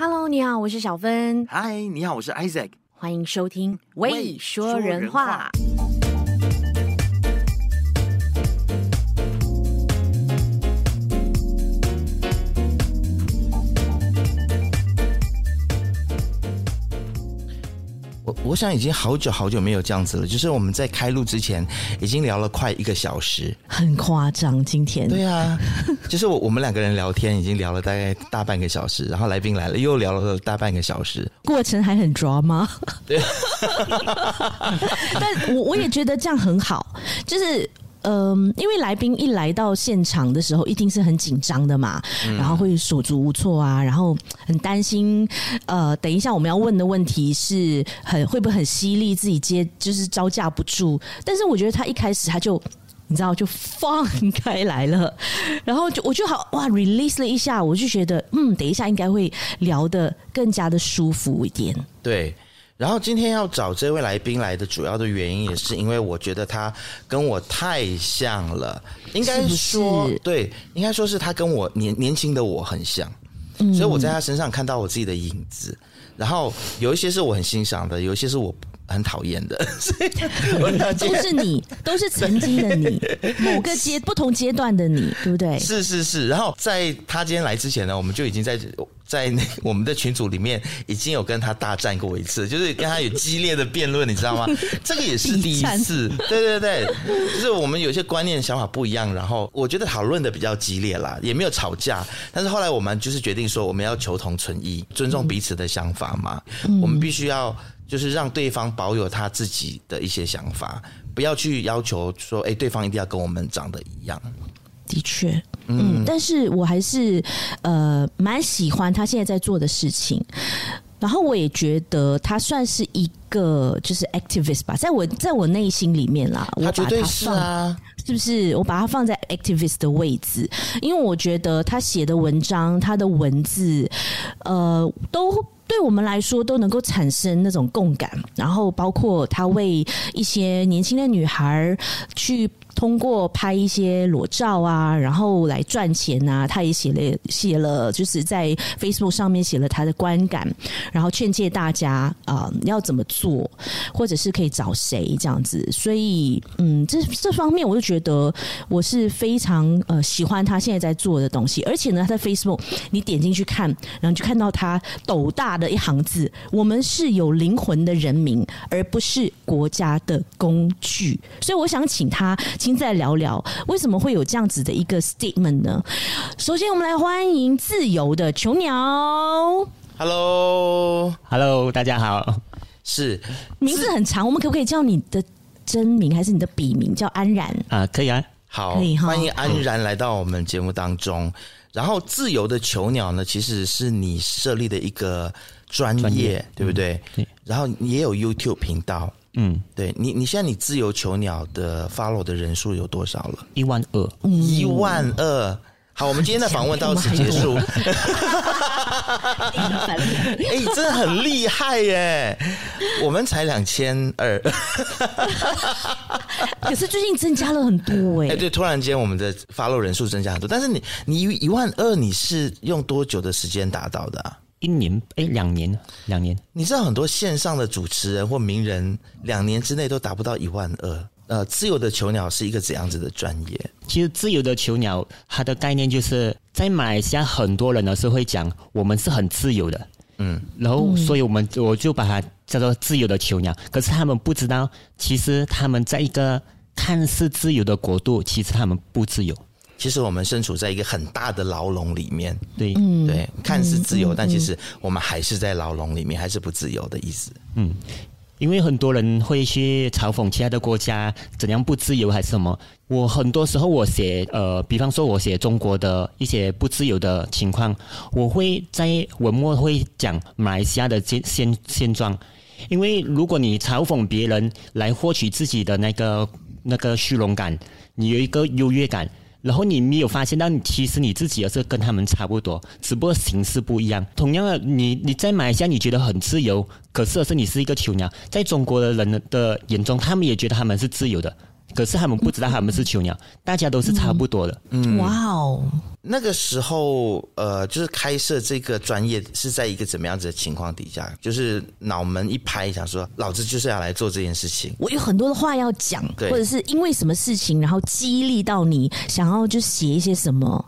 Hello，你好，我是小芬。嗨，你好，我是 Isaac。欢迎收听《未，说人话》。我想已经好久好久没有这样子了，就是我们在开录之前已经聊了快一个小时，很夸张。今天对啊，就是我我们两个人聊天已经聊了大概大半个小时，然后来宾来了又聊了大半个小时，过程还很抓吗？对，但我我也觉得这样很好，就是。嗯，因为来宾一来到现场的时候，一定是很紧张的嘛，嗯、然后会手足无措啊，然后很担心。呃，等一下我们要问的问题是很会不会很犀利，自己接就是招架不住。但是我觉得他一开始他就你知道就放开来了，然后就我就好哇，release 了一下，我就觉得嗯，等一下应该会聊得更加的舒服一点。对。然后今天要找这位来宾来的主要的原因，也是因为我觉得他跟我太像了，应该说对，应该说是他跟我年年轻的我很像，嗯，所以我在他身上看到我自己的影子。然后有一些是我很欣赏的，有一些是我很讨厌的，所以 都是你，都是曾经的你，某个阶不同阶段的你，对不对？是是是。然后在他今天来之前呢，我们就已经在。在那我们的群组里面，已经有跟他大战过一次，就是跟他有激烈的辩论，你知道吗？这个也是第一次。对对对，就是我们有些观念想法不一样，然后我觉得讨论的比较激烈啦，也没有吵架。但是后来我们就是决定说，我们要求同存异，尊重彼此的想法嘛。我们必须要就是让对方保有他自己的一些想法，不要去要求说，哎，对方一定要跟我们长得一样。的确，嗯，但是我还是呃蛮喜欢他现在在做的事情，然后我也觉得他算是一个就是 activist 吧，在我在我内心里面啦，我把他放，是啊，是不是？我把他放在 activist 的位置，因为我觉得他写的文章，他的文字，呃，都对我们来说都能够产生那种共感，然后包括他为一些年轻的女孩去。通过拍一些裸照啊，然后来赚钱啊，他也写了写了，就是在 Facebook 上面写了他的观感，然后劝诫大家啊、要怎么做，或者是可以找谁这样子。所以，嗯，这这方面我就觉得我是非常呃喜欢他现在在做的东西。而且呢，他在 Facebook 你点进去看，然后就看到他斗大的一行字：“我们是有灵魂的人民，而不是国家的工具。”所以，我想请他。现在聊聊为什么会有这样子的一个 statement 呢？首先，我们来欢迎自由的囚鸟。Hello，Hello，大家好。是名字很长，我们可不可以叫你的真名还是你的笔名？叫安然啊？可以啊，好，可以。欢迎安然来到我们节目当中。然后，自由的囚鸟呢，其实是你设立的一个专业，专业对不对？对。然后也有 YouTube 频道。嗯，对你，你现在你自由囚鸟的 follow 的人数有多少了？一万二，一万二。好，我们今天的访问到此结束。哎，真的很厉害耶！我们才两千二，可是最近增加了很多哎。哎，对，突然间我们的 follow 人数增加很多，但是你你一万二，你是用多久的时间达到的啊？一年哎，两年，两年。你知道很多线上的主持人或名人，两年之内都达不到一万二。呃，自由的囚鸟是一个怎样子的专业？其实自由的囚鸟，它的概念就是在马来西亚，很多人呢是会讲我们是很自由的，嗯，然后所以我们我就把它叫做自由的囚鸟。可是他们不知道，其实他们在一个看似自由的国度，其实他们不自由。其实我们身处在一个很大的牢笼里面，对，对，看似自由，但其实我们还是在牢笼里面，还是不自由的意思。嗯，因为很多人会去嘲讽其他的国家怎样不自由还是什么。我很多时候我写，呃，比方说我写中国的一些不自由的情况，我会在文末会讲马来西亚的现现现状。因为如果你嘲讽别人来获取自己的那个那个虚荣感，你有一个优越感。然后你没有发现到，你其实你自己也是跟他们差不多，只不过形式不一样。同样的，你你再买一下你觉得很自由，可是是你是一个囚鸟，在中国的人的眼中，他们也觉得他们是自由的，可是他们不知道他们是囚鸟，大家都是差不多的。嗯，哇哦，那个时候呃，就是开设这个专业是在一个怎么样子的情况底下？就是脑门一拍，想说老子就是要来做这件事情。我有很多的话要讲，或者是因为什么事情，然后激励到你想要就写一些什么。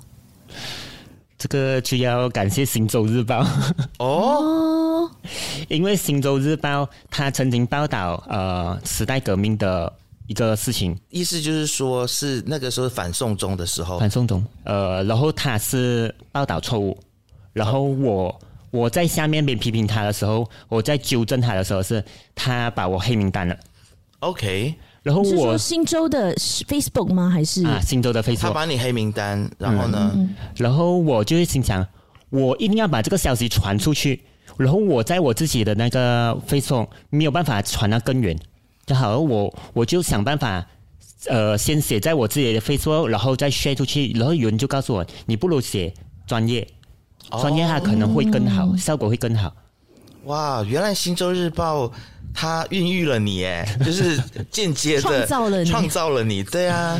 这个就要感谢《星洲日报》哦，因为《星洲日报》它曾经报道呃时代革命的一个事情，意思就是说是那个时候反送中的时候，反送中，呃，然后他是报道错误，然后我我在下面边批评他的时候，我在纠正他的时候，是他把我黑名单了，OK。然后我是说新洲的 Facebook 吗？还是啊，新洲的 Facebook？他把你黑名单，然后呢？嗯、然后我就会心想，我一定要把这个消息传出去。然后我在我自己的那个 Facebook 没有办法传到更远，就好，我我就想办法，呃，先写在我自己的 Facebook，然后再 share 出去。然后有人就告诉我，你不如写专业，专业它可能会更好，哦、效果会更好。哇，原来星洲日报。它孕育了你，哎，就是间接的创造了你，创造了你，对啊。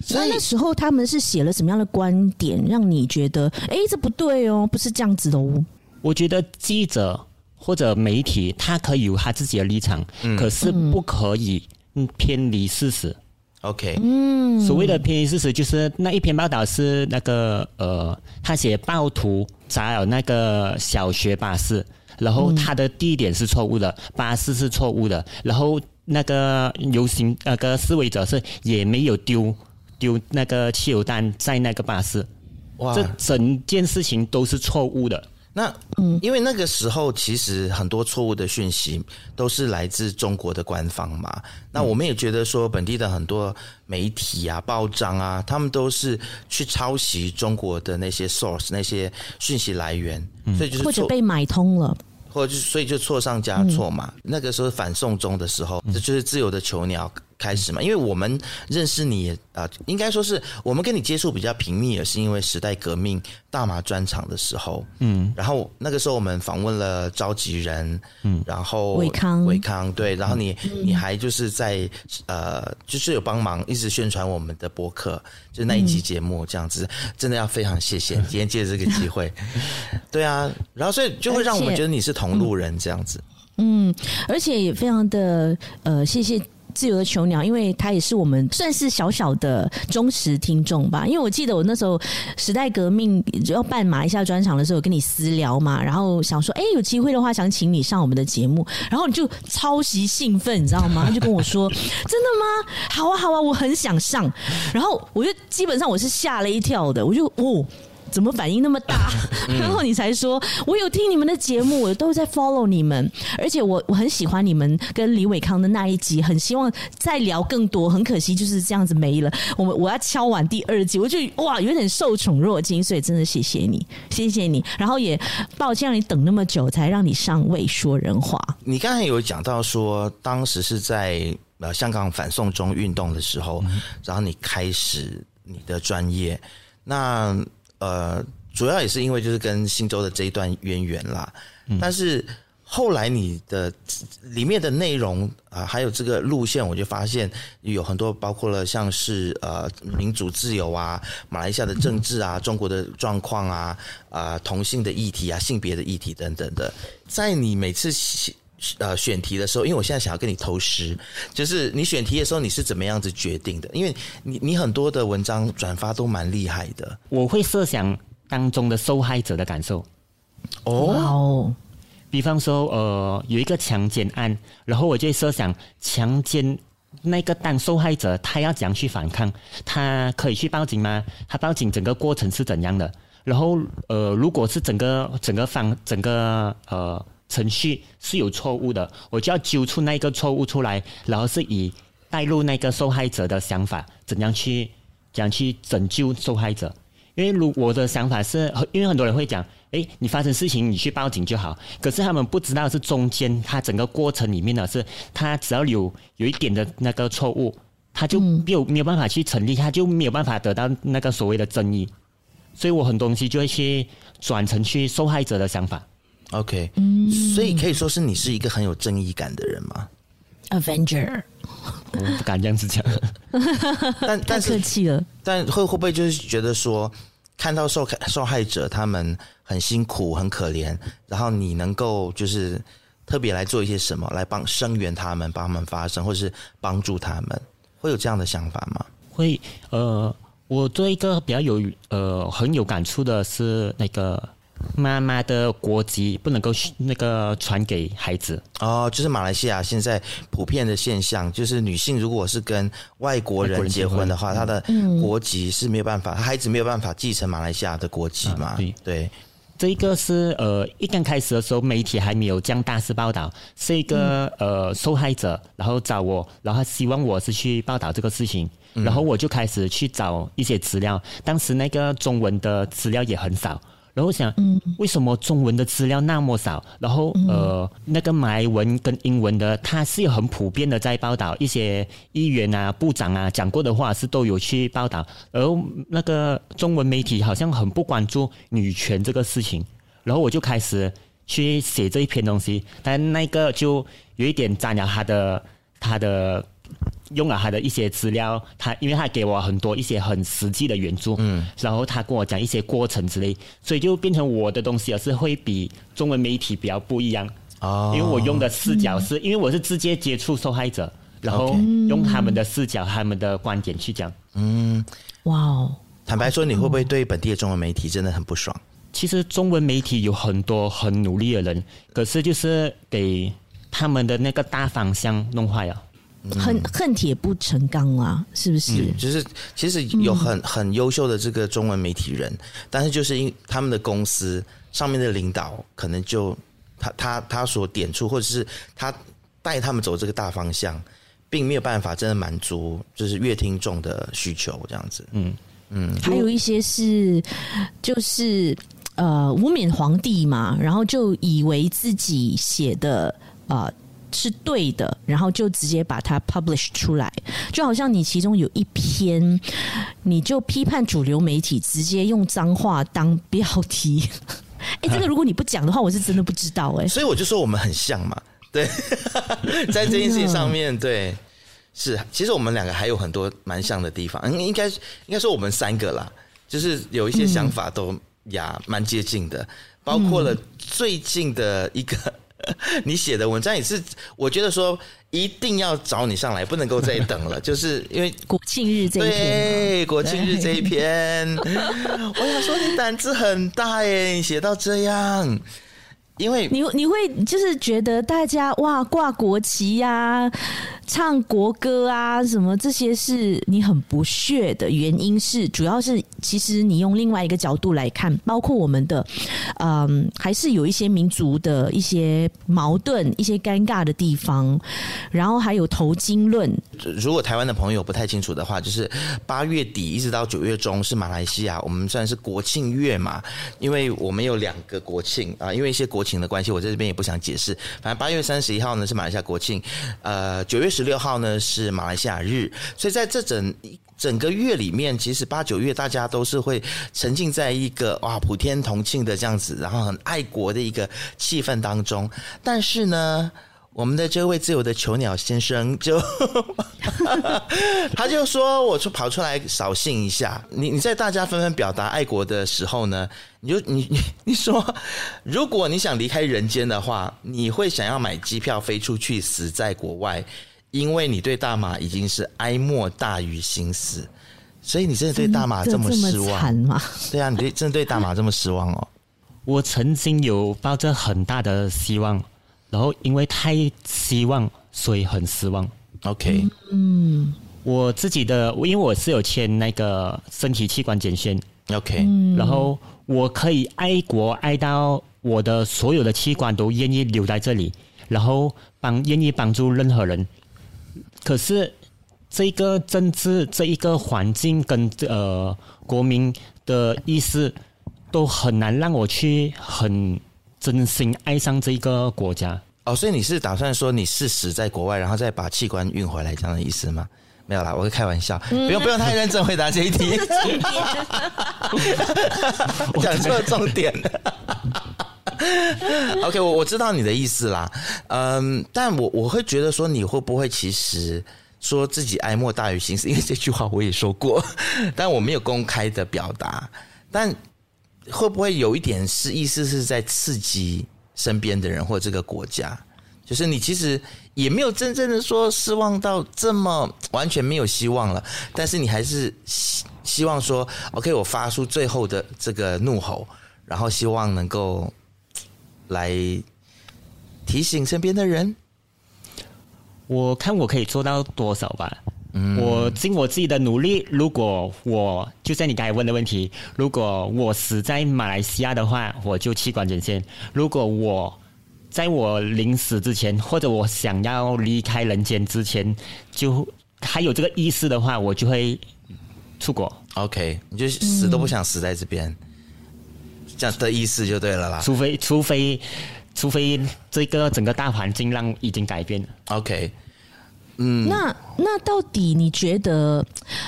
所以那时候他们是写了什么样的观点，让你觉得，哎，这不对哦，不是这样子的哦。我觉得记者或者媒体，他可以有他自己的立场，嗯、可是不可以偏离事实。OK，嗯，所谓的偏离事实，就是那一篇报道是那个呃，他写暴徒砸了那个小学巴士。然后他的地点是错误的，巴士是错误的，然后那个游行那个示威者是也没有丢丢那个汽油弹在那个巴士，哇，这整件事情都是错误的。那嗯，因为那个时候其实很多错误的讯息都是来自中国的官方嘛。那我们也觉得说本地的很多媒体啊、报章啊，他们都是去抄袭中国的那些 source 那些讯息来源，所以就是或者被买通了。或者就所以就错上加错嘛。嗯、那个时候反送中的时候，这就是自由的囚鸟开始嘛。因为我们认识你啊、呃，应该说是我们跟你接触比较频密，也是因为时代革命大麻专场的时候。嗯，然后那个时候我们访问了召集人，嗯，然后伟康，伟康对，然后你、嗯、你还就是在呃，就是有帮忙一直宣传我们的播客，就那一期节目这样子，嗯、真的要非常谢谢你 今天借这个机会。对啊，然后所以就会让我们觉得你是同路人这样子。嗯，而且也非常的呃，谢谢。自由的囚鸟，因为他也是我们算是小小的忠实听众吧。因为我记得我那时候时代革命要办马来西亚专场的时候，跟你私聊嘛，然后想说，哎，有机会的话想请你上我们的节目，然后你就超级兴奋，你知道吗？他 就跟我说，真的吗？好啊，好啊，我很想上。然后我就基本上我是吓了一跳的，我就哦。怎么反应那么大？然后你才说，我有听你们的节目，我都在 follow 你们，而且我我很喜欢你们跟李伟康的那一集，很希望再聊更多。很可惜就是这样子没了。我们我要敲完第二集，我就哇有点受宠若惊，所以真的谢谢你，谢谢你。然后也抱歉让你等那么久才让你上位说人话。你刚才有讲到说，当时是在呃香港反送中运动的时候，嗯、然后你开始你的专业，那。呃，主要也是因为就是跟新洲的这一段渊源啦，嗯、但是后来你的里面的内容啊、呃，还有这个路线，我就发现有很多包括了像是呃民主自由啊、马来西亚的政治啊、中国的状况啊、啊、呃、同性的议题啊、性别的议题等等的，在你每次呃选题的时候，因为我现在想要跟你偷师，就是你选题的时候你是怎么样子决定的？因为你你很多的文章转发都蛮厉害的。我会设想当中的受害者的感受。哦，比方说呃有一个强奸案，然后我就设想强奸那个当受害者他要怎样去反抗？他可以去报警吗？他报警整个过程是怎样的？然后呃如果是整个整个方整个呃。程序是有错误的，我就要揪出那个错误出来，然后是以带入那个受害者的想法，怎样去怎样去拯救受害者。因为如我的想法是，因为很多人会讲，诶，你发生事情你去报警就好，可是他们不知道是中间他整个过程里面呢，是他只要有有一点的那个错误，他就没有没有办法去成立，他就没有办法得到那个所谓的正义，所以我很多东西就会去转成去受害者的想法。OK，嗯，所以可以说是你是一个很有正义感的人吗？Avenger，我不敢这样子讲。但但是客气了，但会会不会就是觉得说，看到受受害者他们很辛苦很可怜，然后你能够就是特别来做一些什么来帮声援他们，帮他们发声，或者是帮助他们，会有这样的想法吗？会，呃，我做一个比较有呃很有感触的是那个。妈妈的国籍不能够那个传给孩子。哦，就是马来西亚现在普遍的现象，就是女性如果是跟外国人结婚的话，她的国籍是没有办法，她孩子没有办法继承马来西亚的国籍嘛？对。对，这一个是呃，一刚开始的时候，媒体还没有这样大肆报道，是一个呃受害者，然后找我，然后希望我是去报道这个事情，然后我就开始去找一些资料，当时那个中文的资料也很少。然后想，为什么中文的资料那么少？然后呃，那个马来文跟英文的，它是很普遍的在报道一些议员啊、部长啊讲过的话是都有去报道，而那个中文媒体好像很不关注女权这个事情。然后我就开始去写这一篇东西，但那个就有一点沾了他的他的。用了他的一些资料，他因为他给我很多一些很实际的援助，嗯，然后他跟我讲一些过程之类，所以就变成我的东西也是会比中文媒体比较不一样。哦，因为我用的视角是、嗯、因为我是直接接触受害者，然后用他们的视角、他们的观点去讲，嗯，哇哦，坦白说，你会不会对本地的中文媒体真的很不爽？其实中文媒体有很多很努力的人，可是就是给他们的那个大方向弄坏了。恨恨铁不成钢啊，是不是？嗯、就是其实有很很优秀的这个中文媒体人，嗯、但是就是因他们的公司上面的领导可能就他他他所点出，或者是他带他们走这个大方向，并没有办法真的满足就是乐听众的需求，这样子。嗯嗯，还有一些是就是呃无冕皇帝嘛，然后就以为自己写的啊。呃是对的，然后就直接把它 publish 出来，就好像你其中有一篇，你就批判主流媒体，直接用脏话当标题。哎，这个如果你不讲的话，我是真的不知道哎。所以我就说我们很像嘛，对，在这件事情上面，对，是，其实我们两个还有很多蛮像的地方，应应该应该说我们三个啦，就是有一些想法都呀蛮接近的，包括了最近的一个。你写的文章也是，我觉得说一定要找你上来，不能够再等了，就是因为国庆日这一篇，对，国庆日这一篇，我想说你胆子很大耶，你写到这样。因为你你会就是觉得大家哇挂国旗呀、啊、唱国歌啊什么这些是你很不屑的原因是，主要是其实你用另外一个角度来看，包括我们的嗯还是有一些民族的一些矛盾、一些尴尬的地方，然后还有头巾论。如果台湾的朋友不太清楚的话，就是八月底一直到九月中是马来西亚，我们算是国庆月嘛，因为我们有两个国庆啊，因为一些国。情的关系，我在这边也不想解释。反正八月三十一号呢是马来西亚国庆，呃，九月十六号呢是马来西亚日，所以在这整整个月里面，其实八九月大家都是会沉浸在一个哇普天同庆的这样子，然后很爱国的一个气氛当中。但是呢。我们的这位自由的囚鸟先生就，他就说，我就跑出来扫兴一下。你你在大家纷纷表达爱国的时候呢，你就你你你说，如果你想离开人间的话，你会想要买机票飞出去死在国外，因为你对大马已经是哀莫大于心死，所以你真的对大马这么失望吗？对啊，你对真的对大马这么失望哦。我曾经有抱着很大的希望。然后因为太希望，所以很失望。OK，嗯，我自己的，因为我是有签那个身体器官捐献。OK，然后我可以爱国爱到我的所有的器官都愿意留在这里，然后帮愿意帮助任何人。可是这个政治这一个环境跟呃国民的意思都很难让我去很。真心爱上这个国家。哦，所以你是打算说你是死在国外，然后再把器官运回来这样的意思吗？没有啦，我会开玩笑，不用不用太认真回答这一题，讲错了重点。了。OK，我我知道你的意思啦，嗯，但我我会觉得说你会不会其实说自己哀莫大于心死，因为这句话我也说过，但我没有公开的表达。但会不会有一点是意思是在刺激身边的人或这个国家？就是你其实也没有真正的说失望到这么完全没有希望了，但是你还是希希望说，OK，我发出最后的这个怒吼，然后希望能够来提醒身边的人。我看我可以做到多少吧。嗯，我尽我自己的努力。如果我就像你刚才问的问题，如果我死在马来西亚的话，我就器官捐献；如果我在我临死之前，或者我想要离开人间之前，就还有这个意识的话，我就会出国。OK，你就死都不想死在这边，嗯、这样的意思就对了啦。除非，除非。除非这个整个大环境让已经改变了。OK，嗯，那那到底你觉得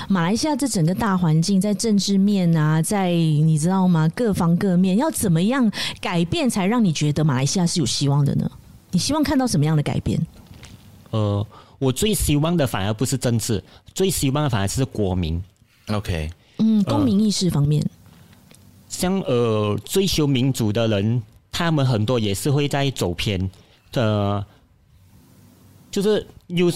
马来西亚这整个大环境在政治面啊，在你知道吗？各方各面要怎么样改变，才让你觉得马来西亚是有希望的呢？你希望看到什么样的改变？呃，我最希望的反而不是政治，最希望的反而是国民。OK，嗯，公民意识方面，呃、像呃追求民主的人。他们很多也是会在走偏，呃，就是有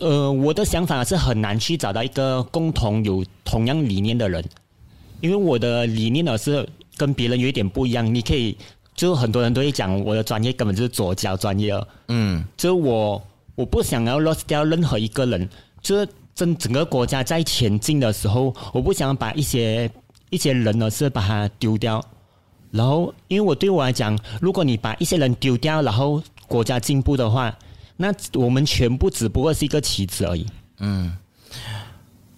呃，我的想法是很难去找到一个共同有同样理念的人，因为我的理念呢是跟别人有一点不一样。你可以，就很多人都会讲我的专业根本就是左胶专业，嗯，就我我不想要 lost 掉任何一个人，就是整整个国家在前进的时候，我不想把一些一些人呢是把它丢掉。然后，因为我对我来讲，如果你把一些人丢掉，然后国家进步的话，那我们全部只不过是一个棋子而已。嗯，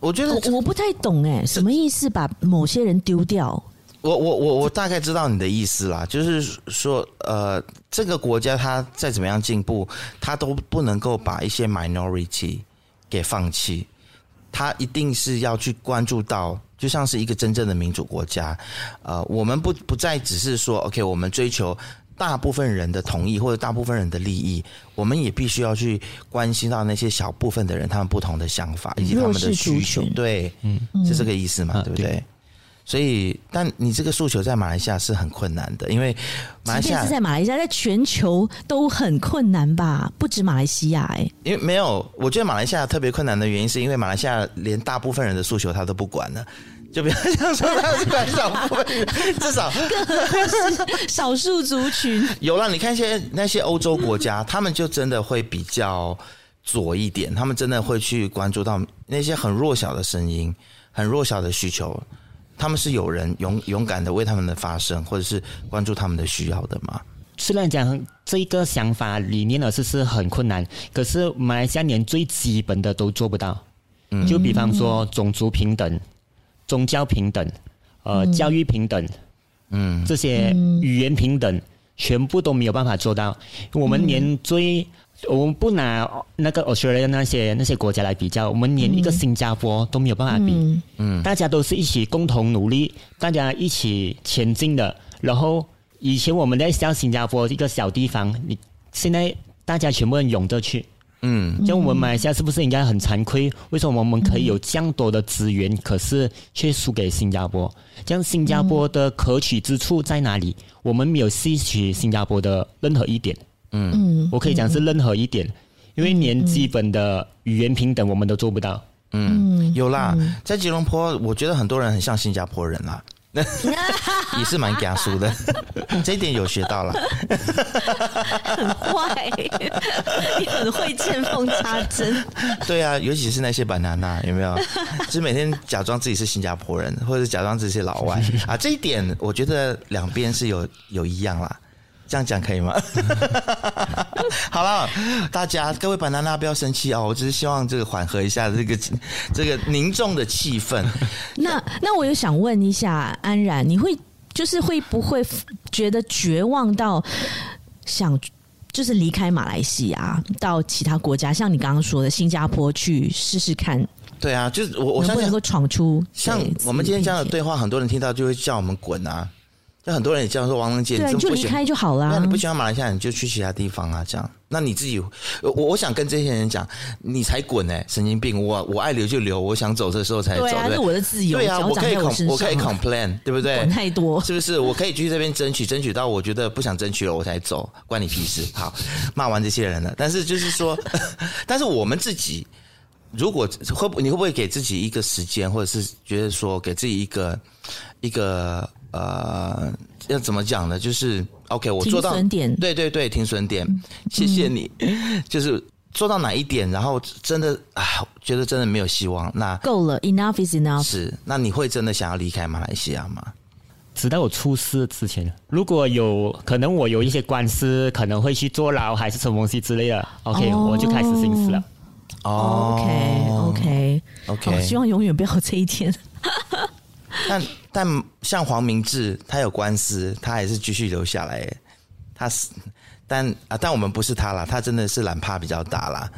我觉得我，我不太懂哎，什么意思？把某些人丢掉？我我我我大概知道你的意思啦，就是说，呃，这个国家它再怎么样进步，它都不能够把一些 minority 给放弃，它一定是要去关注到。就像是一个真正的民主国家，呃，我们不不再只是说，OK，我们追求大部分人的同意或者大部分人的利益，我们也必须要去关心到那些小部分的人他们不同的想法以及他们的需求，对，嗯，是这个意思嘛，嗯、对不对？对。所以，但你这个诉求在马来西亚是很困难的，因为马来西亚是在马来西亚，在全球都很困难吧？不止马来西亚，哎，因为没有，我觉得马来西亚特别困难的原因，是因为马来西亚连大部分人的诉求他都不管了，就比方像说他是管少部分，至少是少数族群。有了，你看一些那些欧洲国家，他们就真的会比较左一点，他们真的会去关注到那些很弱小的声音，很弱小的需求。他们是有人勇勇敢的为他们的发声，或者是关注他们的需要的吗？虽然讲这一个想法理念呢是是很困难，可是马来西亚连最基本的都做不到。嗯，就比方说种族平等、宗教平等、呃教育平等，嗯，这些语言平等，全部都没有办法做到。我们连最我们不拿那个 Australia 那些那些国家来比较，我们连一个新加坡都没有办法比。嗯，大家都是一起共同努力，大家一起前进的。然后以前我们在像新加坡一个小地方，你现在大家全部人涌着去。嗯，像我们马来西亚是不是应该很惭愧？为什么我们可以有这样多的资源，可是却输给新加坡？这样新加坡的可取之处在哪里？我们没有吸取新加坡的任何一点。嗯，我可以讲是任何一点，因为连基本的语言平等我们都做不到。嗯，有啦，在吉隆坡，我觉得很多人很像新加坡人啦，也是蛮严肃的，这一点有学到了。很坏，你很会见缝插针。对啊，尤其是那些 banana，有没有？就是每天假装自己是新加坡人，或者假装自己是老外啊，这一点我觉得两边是有有一样啦。这样讲可以吗？好了，大家各位板娜娜不要生气哦，我只是希望这个缓和一下这个这个凝重的气氛。那那我也想问一下安然，你会就是会不会觉得绝望到想就是离开马来西亚到其他国家，像你刚刚说的新加坡去试试看？对啊，就是我我相信能够闯出。像我们今天这样的对话，很多人听到就会叫我们滚啊。就很多人也这样说，王能杰，对，你就离开就好了。那你不喜欢马来西亚，你就去其他地方啊，这样。那你自己，我我想跟这些人讲，你才滚呢、欸，神经病！我我爱留就留，我想走的时候才走。对啊，是我的自由。对啊，我可以 com, 我可以 complain，对不对？管太多是不是？我可以去这边争取，争取到我觉得不想争取了，我才走，关你屁事。好，骂完这些人了，但是就是说，但是我们自己，如果会不，你会不会给自己一个时间，或者是觉得说给自己一个一个。呃，要怎么讲呢？就是 OK，我做到停损点，对对对，停损点。谢谢你，嗯、就是做到哪一点，然后真的啊，觉得真的没有希望，那够了，enough is enough。是，那你会真的想要离开马来西亚吗？直到我出事之前，如果有可能，我有一些官司，可能会去坐牢，还是什么东西之类的。OK，、哦、我就开始心思了。哦，OK，OK，OK，、okay, okay, okay 希望永远不要有这一天。但但像黄明志，他有官司，他还是继续留下来。他是，但啊，但我们不是他啦，他真的是懒怕比较大啦。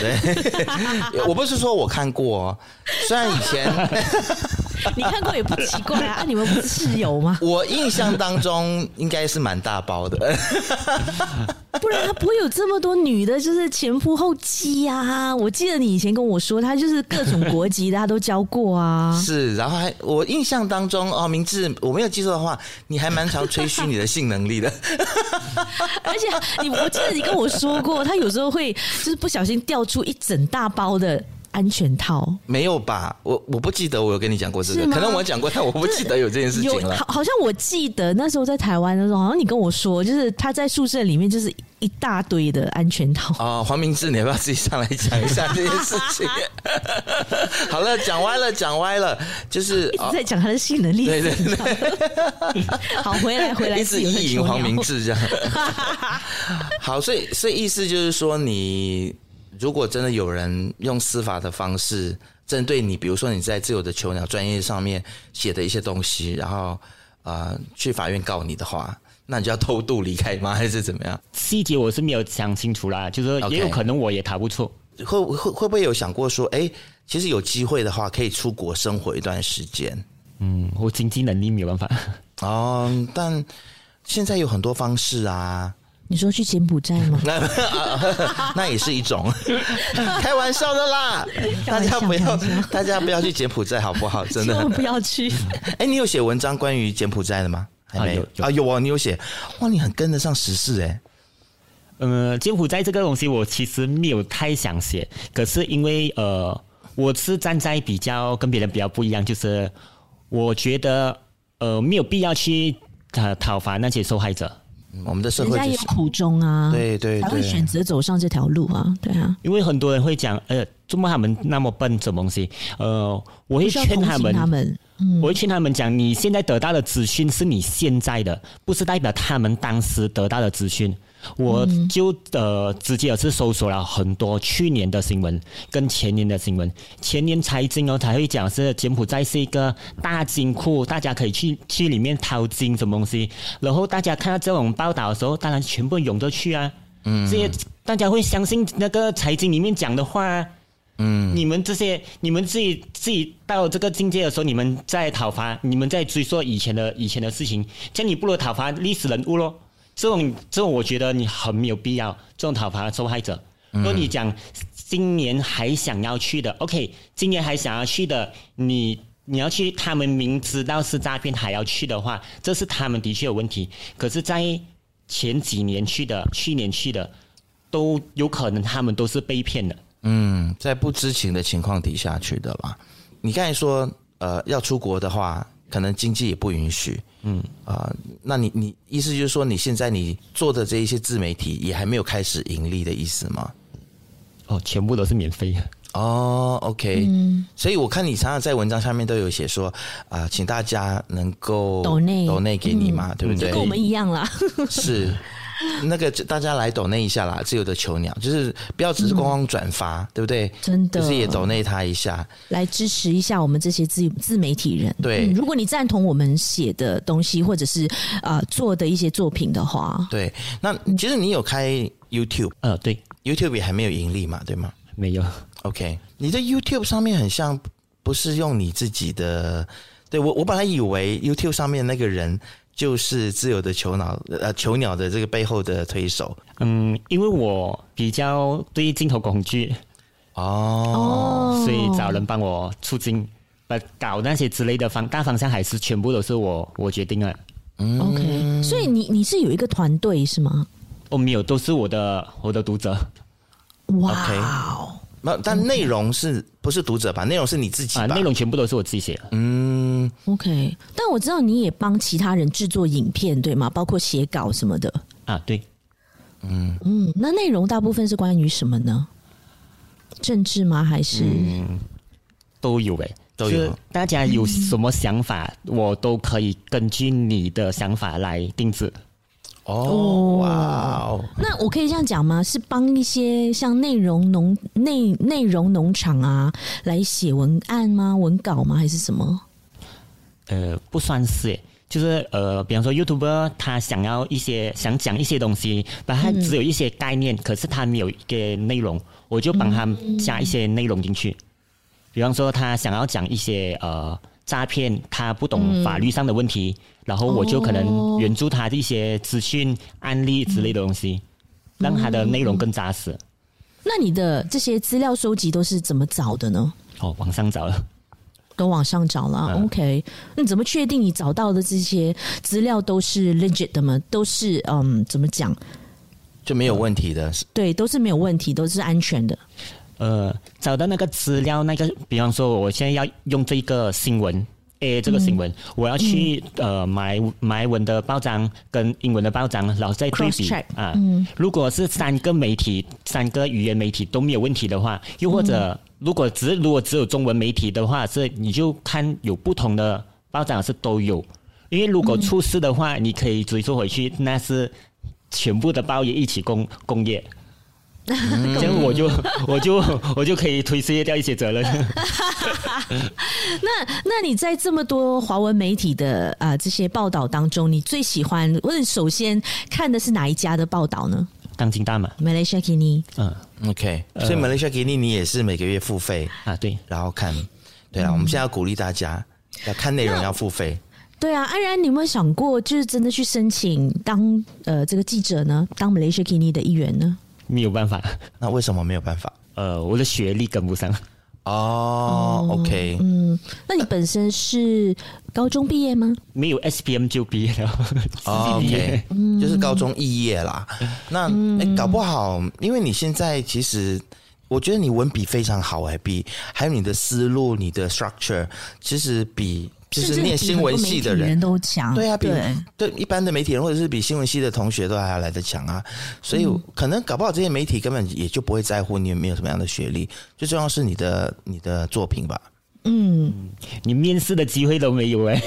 对，我不是说我看过，虽然以前 你看过也不奇怪啊，啊你们不是室友吗？我印象当中应该是蛮大包的。不然他不会有这么多女的，就是前仆后继啊！我记得你以前跟我说，他就是各种国籍的，他都教过啊。是，然后还我印象当中哦，明志，我没有记错的话，你还蛮常吹嘘你的性能力的。而且你，我记得你跟我说过，他有时候会就是不小心掉出一整大包的。安全套没有吧？我我不记得我有跟你讲过这个，可能我讲过，但我不记得有这件事情了。好，好像我记得那时候在台湾的时候，好像你跟我说，就是他在宿舍里面就是一大堆的安全套。哦，黄明志，你要不要自己上来讲一下这件事情？好了，讲歪了，讲歪了，就是 一直在讲他的性能力。对对对，好，回来回来，一直意淫黄明志这样。好，所以所以意思就是说你。如果真的有人用司法的方式针对你，比如说你在自由的囚鸟专业上面写的一些东西，然后啊、呃、去法院告你的话，那你就要偷渡离开吗？还是怎么样？细节我是没有想清楚啦，就是也有可能我也逃不出。会会会不会有想过说，哎，其实有机会的话可以出国生活一段时间？嗯，我经济能力没有办法。哦，但现在有很多方式啊。你说去柬埔寨吗？那 那也是一种 开玩笑的啦，大家不要大家不要去柬埔寨好不好？真的不要去。哎，你有写文章关于柬埔寨的吗？还没有啊？有啊，你有写哇？你很跟得上时事哎。呃，柬埔寨这个东西我其实没有太想写，可是因为呃，我是站在比较跟别人比较不一样，就是我觉得呃没有必要去讨讨伐那些受害者。我们的社会人家有苦衷啊，对对，對，才会选择走上这条路啊，对啊。因为很多人会讲，呃，怎么他们那么笨，这东西，呃，我会劝他们，他们，嗯，我会劝他们讲，你现在得到的资讯是你现在的，不是代表他们当时得到的资讯。我就呃直接也是搜索了很多去年的新闻跟前年的新闻，前年财经哦才会讲是柬埔寨是一个大金库，大家可以去去里面淘金什么东西，然后大家看到这种报道的时候，当然全部涌着去啊，嗯，这些大家会相信那个财经里面讲的话，嗯，你们这些你们自己自己到这个境界的时候，你们在讨伐，你们在追溯以前的以前的事情，这样你不如讨伐历史人物喽。这种这种，我觉得你很没有必要。这种讨伐受害者，如果你讲今年还想要去的，OK，今年还想要去的，你你要去，他们明知道是诈骗还要去的话，这是他们的确有问题。可是，在前几年去的、去年去的，都有可能他们都是被骗的。嗯，在不知情的情况底下去的啦。你刚才说，呃，要出国的话，可能经济也不允许。嗯啊、呃，那你你意思就是说，你现在你做的这一些自媒体也还没有开始盈利的意思吗？哦，全部都是免费哦。OK，嗯，所以我看你常常在文章下面都有写说啊、呃，请大家能够抖内抖内给你嘛，嗯、对不对？跟我们一样啦。是。那个大家来抖那一下啦，自由的囚鸟，就是不要只是光光转发，嗯，对不对？真的，就是也抖那他一下，来支持一下我们这些自自媒体人。对，嗯，如果你赞同我们写的东西，或者是啊，呃，做的一些作品的话，对。那其实你有开 YouTube，呃，对，YouTube 也还没有盈利嘛，对吗？没有。OK，你在 YouTube 上面很像不是用你自己的，对，我我本来以为 YouTube 上面那个人。就是自由的囚鸟呃囚鸟的这个背后的推手？嗯，因为我比较对镜头恐惧哦，所以找人帮我出镜，把搞那些之类的方大方向还是全部都是我我决定了。嗯，OK，所以你你是有一个团队是吗？我没有，都是我的我的读者。哇 OK 哦，那但内容是不是读者吧？内容是你自己吧？啊，内容全部都是我自己写的。嗯，OK，但我知道你也帮其他人制作影片，对吗？包括写稿什么的。啊，对，嗯嗯，那内容大部分是关于什么呢？政治吗？还是？嗯，都有诶，都有大家有什么想法，我都可以根据你的想法来定制。哦，哇哦，那我可以这样讲吗？是帮一些像内容农内内容农场啊来写文案吗？文稿吗？还是什么？呃，不算是，就是呃，比方说 YouTuber 他想要一些想讲一些东西，但他只有一些概念，可是他没有一个内容，我就帮他加一些内容进去。比方说他想要讲一些呃诈骗，他不懂法律上的问题。然后我就可能援助他的一些资讯、案例之类的东西，让他的内容更扎实。那你的这些资料收集都是怎么找的呢？哦，网上找了，都网上找了。嗯、OK，那你怎么确定你找到的这些资料都是 legit 的吗？都是嗯，怎么讲就没有问题的？对，都是没有问题，都是安全的。呃，找到那个资料，那个比方说，我现在要用这个新闻。，A，这个新闻，嗯、我要去呃买买文的报章跟英文的报章，然后再对比啊。嗯、如果是三个媒体、三个语言媒体都没有问题的话，又或者如果只如果只有中文媒体的话，是你就看有不同的报章是都有。因为如果出事的话，嗯、你可以追溯回去，那是全部的报业一起工工业。这样我就 我就我就可以推卸掉一些责任。那那你在这么多华文媒体的啊、呃、这些报道当中，你最喜欢或者首先看的是哪一家的报道呢？当今大马，Malaysia Kini。嗯，OK，所以 Malaysia Kini 你也是每个月付费啊？对，然后看，对啊，我们现在要鼓励大家要看内容要付费。对啊，安然，你有没有想过，就是真的去申请当呃这个记者呢？当 Malaysia Kini 的一员呢？没有办法，那为什么没有办法？呃，我的学历跟不上。哦，OK，嗯，那你本身是高中毕业吗？没有 SPM 就毕业了。哦，OK，就是高中肄业啦。那哎，搞不好，因为你现在其实，我觉得你文笔非常好哎，比还有你的思路、你的 structure，其实比。就是念新闻系的人，人都强，对啊，比对，对一般的媒体人或者是比新闻系的同学都还要来得强啊，所以可能搞不好这些媒体根本也就不会在乎你有没有什么样的学历，最重要是你的你的作品吧。嗯，你面试的机会都没有哎。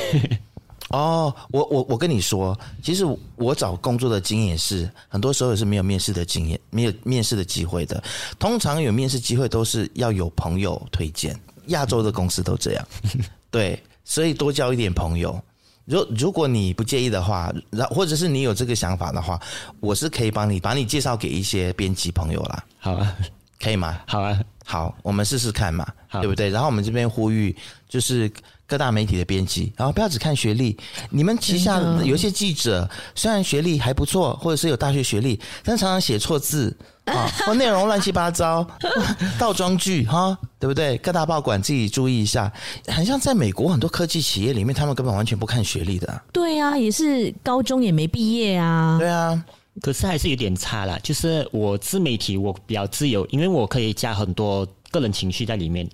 哦，我我我跟你说，其实我找工作的经验是，很多时候也是没有面试的经验，没有面试的机会的。通常有面试机会都是要有朋友推荐，亚洲的公司都这样，对。所以多交一点朋友，如如果你不介意的话，然或者是你有这个想法的话，我是可以帮你把你介绍给一些编辑朋友啦。好啊，可以吗？好啊，好，我们试试看嘛，对不对？然后我们这边呼吁，就是各大媒体的编辑，然后不要只看学历，你们旗下有一些记者，虽然学历还不错，或者是有大学学历，但常常写错字。啊，或内容乱七八糟，倒装句哈，对不对？各大报馆自己注意一下。很像在美国很多科技企业里面，他们根本完全不看学历的。对啊，也是高中也没毕业啊。对啊，可是还是有点差啦。就是我自媒体，我比较自由，因为我可以加很多个人情绪在里面，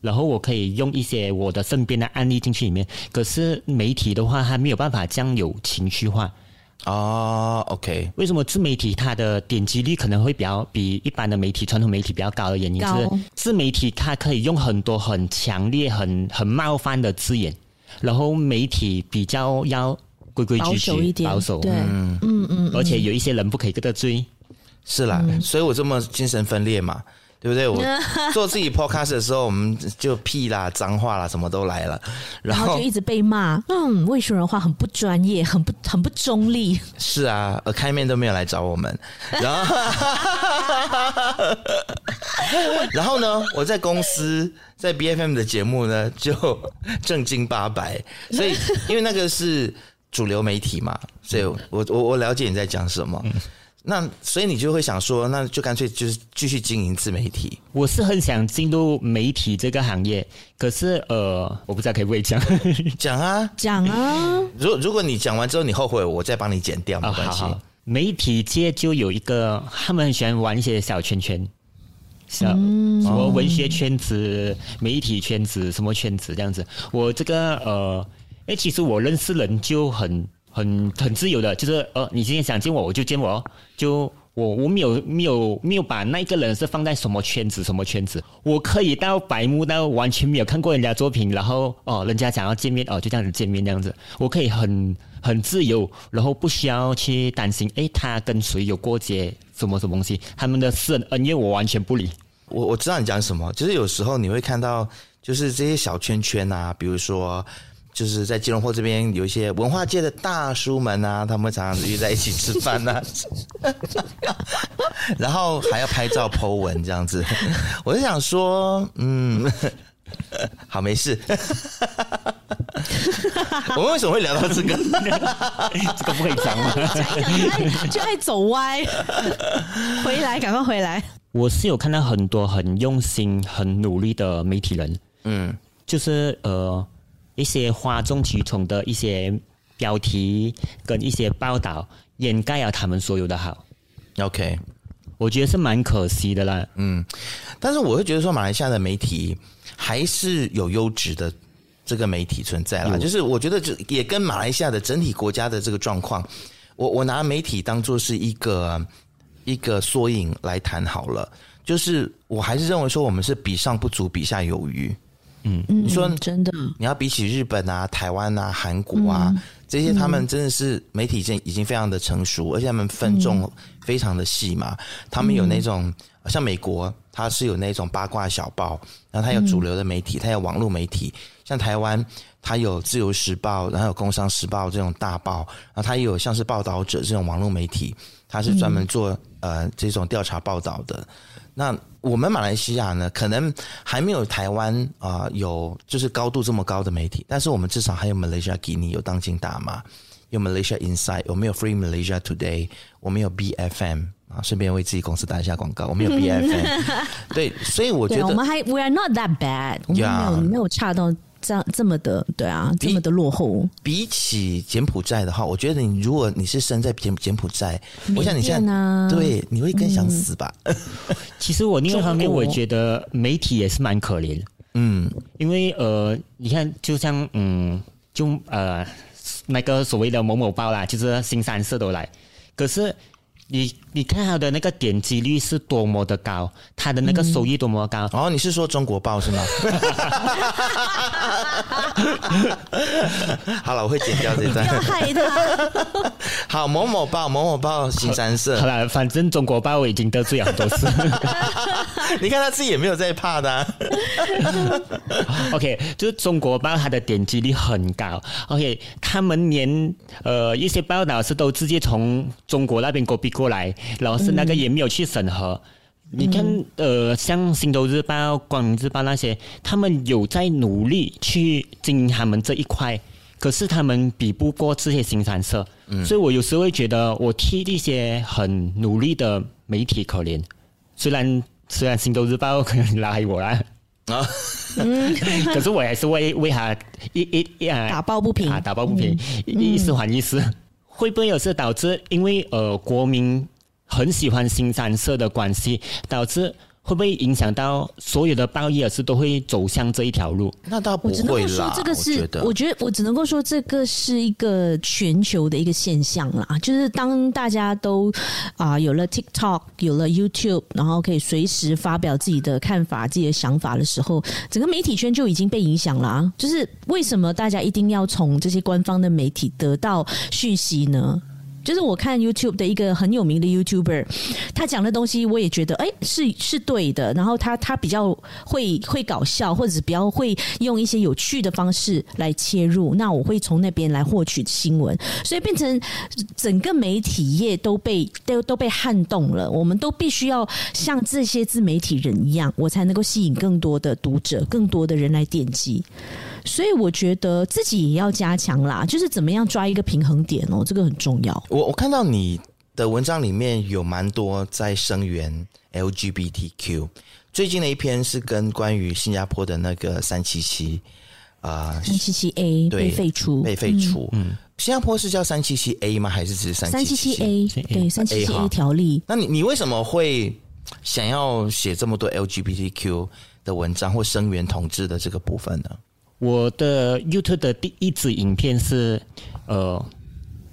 然后我可以用一些我的身边的案例进去里面。可是媒体的话，它没有办法这样有情绪化。哦、oh，OK，为什么自媒体它的点击率可能会比较比一般的媒体、传统媒体比较高的原因是，自媒体它可以用很多很强烈、很很冒犯的字眼，然后媒体比较要规规矩矩、保守一点，保守，对，嗯嗯，嗯，而且有一些人不可以得罪，是啦，嗯、所以我这么精神分裂嘛。对不对？我 做自己 podcast 的时候，我们就屁啦、脏话啦，什么都来了，然后，然后就一直被骂。嗯，魏学人话很不专业，很不很不中立。是啊，开面都没有来找我们。然后，然后呢？我在公司在 BFM 的节目呢，就正经八百。所以，因为那个是主流媒体嘛，所以我我我了解你在讲什么。嗯、那所以你就会想说，那就干脆就是继续经营自媒体。我是很想进入媒体这个行业，可是呃，我不知道可以不可以讲 讲啊讲啊。如果如果你讲完之后你后悔，我再帮你剪掉，没关系。哦、好好媒体界就有一个，他们很喜欢玩一些小圈圈，小、嗯、什么文学圈子、媒体圈子、什么圈子这样子。我这个呃。哎，其实我认识人就很很很自由的，就是呃，你今天想见我，我就见我，就我我没有没有没有把那个人是放在什么圈子什么圈子，我可以到白目到完全没有看过人家作品，然后哦，人家想要见面哦，就这样子见面这样子，我可以很很自由，然后不需要去担心，哎，他跟谁有过节什么什么东西，他们的私人恩怨我完全不理。我我知道你讲什么，就是有时候你会看到，就是这些小圈圈啊，比如说。就是在吉隆坡这边有一些文化界的大叔们啊，他们常常约在一起吃饭呐、啊，然后还要拍照 po 文这样子。我就想说，嗯，好，没事。我们为什么会聊到这个？这个不可以讲吗？就爱走歪。回来，赶快回来。我是有看到很多很用心、很努力的媒体人，嗯，就是呃。一些哗众取宠的一些标题跟一些报道掩盖了他们所有的好。OK，我觉得是蛮可惜的啦。嗯，但是我会觉得说，马来西亚的媒体还是有优质的这个媒体存在啦。嗯、就是我觉得，就也跟马来西亚的整体国家的这个状况，我我拿媒体当做是一个一个缩影来谈好了。就是我还是认为说，我们是比上不足，比下有余。嗯，你说真的，你要比起日本啊、台湾啊、韩国啊、嗯、这些，他们真的是媒体已经已经非常的成熟，而且他们分众非常的细嘛。他们有那种像美国，它是有那种八卦小报，然后它有主流的媒体，它有网络媒体。像台湾，它有自由时报，然后有工商时报这种大报，然后它也有像是报道者这种网络媒体，它是专门做呃这种调查报道的。那我们马来西亚呢，可能还没有台湾啊、呃、有就是高度这么高的媒体，但是我们至少还有 Malaysia Gini，有当今大马，有 Malaysia Inside，我们有 Free Malaysia Today，我们有 BFM 啊，顺便为自己公司打一下广告，我们有 BFM，对，所以我觉得我们还 We are not that bad，我们没有没有差到。这样这么的对啊，这么的落后。比起柬埔寨的话，我觉得你如果你是生在柬柬埔寨，我想你现在、啊、对你会更想死吧？嗯、其实我另一方面，我觉得媒体也是蛮可怜。嗯，因为呃，你看，就像嗯，就呃那个所谓的某某报啦，就是新三社都来，可是。你你看他的那个点击率是多么的高，他的那个收益多么高。哦，你是说中国报是吗？好了，我会剪掉这段。要害他。好，某某报，某某报，新三社。好了，反正中国报我已经得罪很多次。你看他自己也没有在怕的、啊。OK，就是中国报，它的点击率很高。OK，他们连呃一些报道是都直接从中国那边 copy 过来，然后是那个也没有去审核。嗯、你看，呃，像《星岛日报》、《光明日报》那些，他们有在努力去经营他们这一块，可是他们比不过这些新三社。嗯、所以我有时候会觉得，我替一些很努力的媒体可怜。虽然虽然《星岛日报》可能拉黑我啦，啊，可是我还是为为他一一一啊打抱不平啊，打抱不平，嗯、一时还一时。会不会有是导致，因为呃国民很喜欢新三社的关系，导致会不会影响到所有的报业是都会走向这一条路？那倒不会啦。这个是，我觉得，我觉得我只能够说这个是一个全球的一个现象啦。就是当大家都啊、呃、有了 TikTok，有了 YouTube，然后可以随时发表自己的看法、自己的想法的时候，整个媒体圈就已经被影响了啊。就是为什么大家一定要从这些官方的媒体得到讯息呢？就是我看 YouTube 的一个很有名的 YouTuber，他讲的东西我也觉得，哎，是是对的。然后他他比较会会搞笑，或者比较会用一些有趣的方式来切入，那我会从那边来获取新闻，所以变成整个媒体业都被都都被撼动了。我们都必须要像这些自媒体人一样，我才能够吸引更多的读者，更多的人来点击。所以我觉得自己也要加强啦，就是怎么样抓一个平衡点哦，这个很重要。我我看到你的文章里面有蛮多在声援 LGBTQ，最近的一篇是跟关于新加坡的那个三七七啊，三七七 A 被废除，被废除。嗯，新加坡是叫三七七 A 吗？还是只是三七七 A？对，三七七 A 条例。那你你为什么会想要写这么多 LGBTQ 的文章或声援统治的这个部分呢？我的 YouTube 的第一支影片是呃。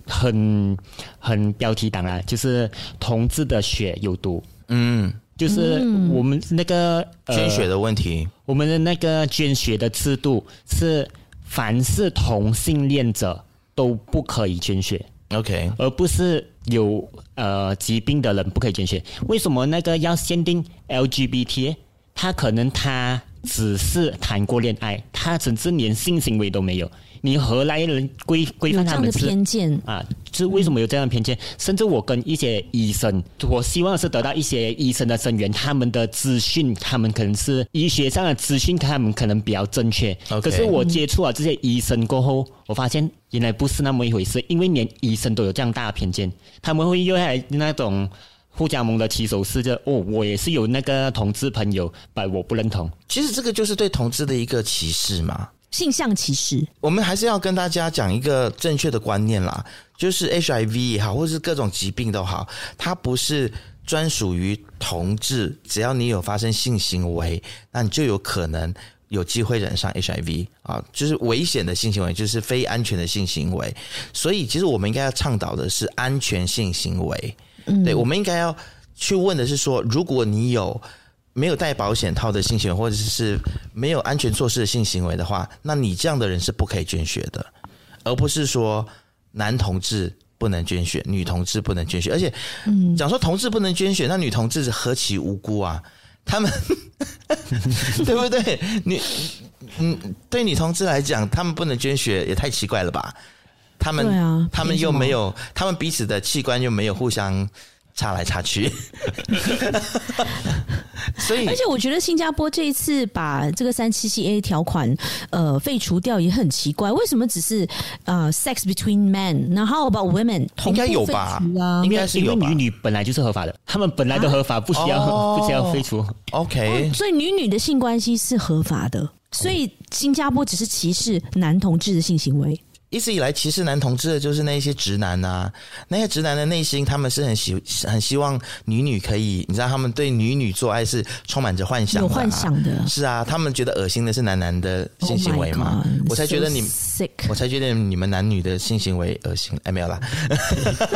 很很标题党啊，就是同志的血有毒，嗯，就是我们那个、嗯、捐血的问题，我们的那个捐血的制度是凡是同性恋者都不可以捐血，OK，而不是有呃疾病的人不可以捐血。为什么那个要限定 LGBT？他可能他只是谈过恋爱，他甚至连性行为都没有。你何来人规规范他们的？偏见啊，是为什么有这样的偏见？嗯、甚至我跟一些医生，我希望是得到一些医生的声援，他们的资讯，他们可能是医学上的资讯，他们可能比较正确。可是我接触了这些医生过后，我发现原来不是那么一回事，因为连医生都有这样大的偏见，他们会用来那种互加盟的起手式，就哦，我也是有那个同志朋友，但我不认同。其实这个就是对同志的一个歧视嘛。性向歧视，我们还是要跟大家讲一个正确的观念啦，就是 HIV 也好，或者是各种疾病都好，它不是专属于同志，只要你有发生性行为，那你就有可能有机会染上 HIV 啊，就是危险的性行为，就是非安全的性行为。所以，其实我们应该要倡导的是安全性行为。嗯，对，我们应该要去问的是说，如果你有。没有带保险套的性行为，或者是没有安全措施的性行为的话，那你这样的人是不可以捐血的，而不是说男同志不能捐血，女同志不能捐血。而且，嗯，讲说同志不能捐血，那女同志何其无辜啊！他们 对不对？女嗯，对女同志来讲，他们不能捐血也太奇怪了吧？他们对啊，他们又没有，他们彼此的器官又没有互相。插来插去，所以而且我觉得新加坡这一次把这个三七七 A 条款呃废除掉也很奇怪，为什么只是呃 sex between men，然后 about women 应该有吧？应该是有吧？女女本来就是合法的，他们本来都合法，不需要、啊、不需要废除。OK，、哦、所以女女的性关系是合法的，所以新加坡只是歧视男同志的性行为。一直以来歧视男同志的就是那些直男呐、啊，那些直男的内心他们是很喜很希望女女可以，你知道他们对女女做爱是充满着幻想的、啊，有幻想的，是啊，他们觉得恶心的是男男的性行为嘛，oh、我才觉得你，so、我才觉得你们男女的性行为恶心，哎没有啦，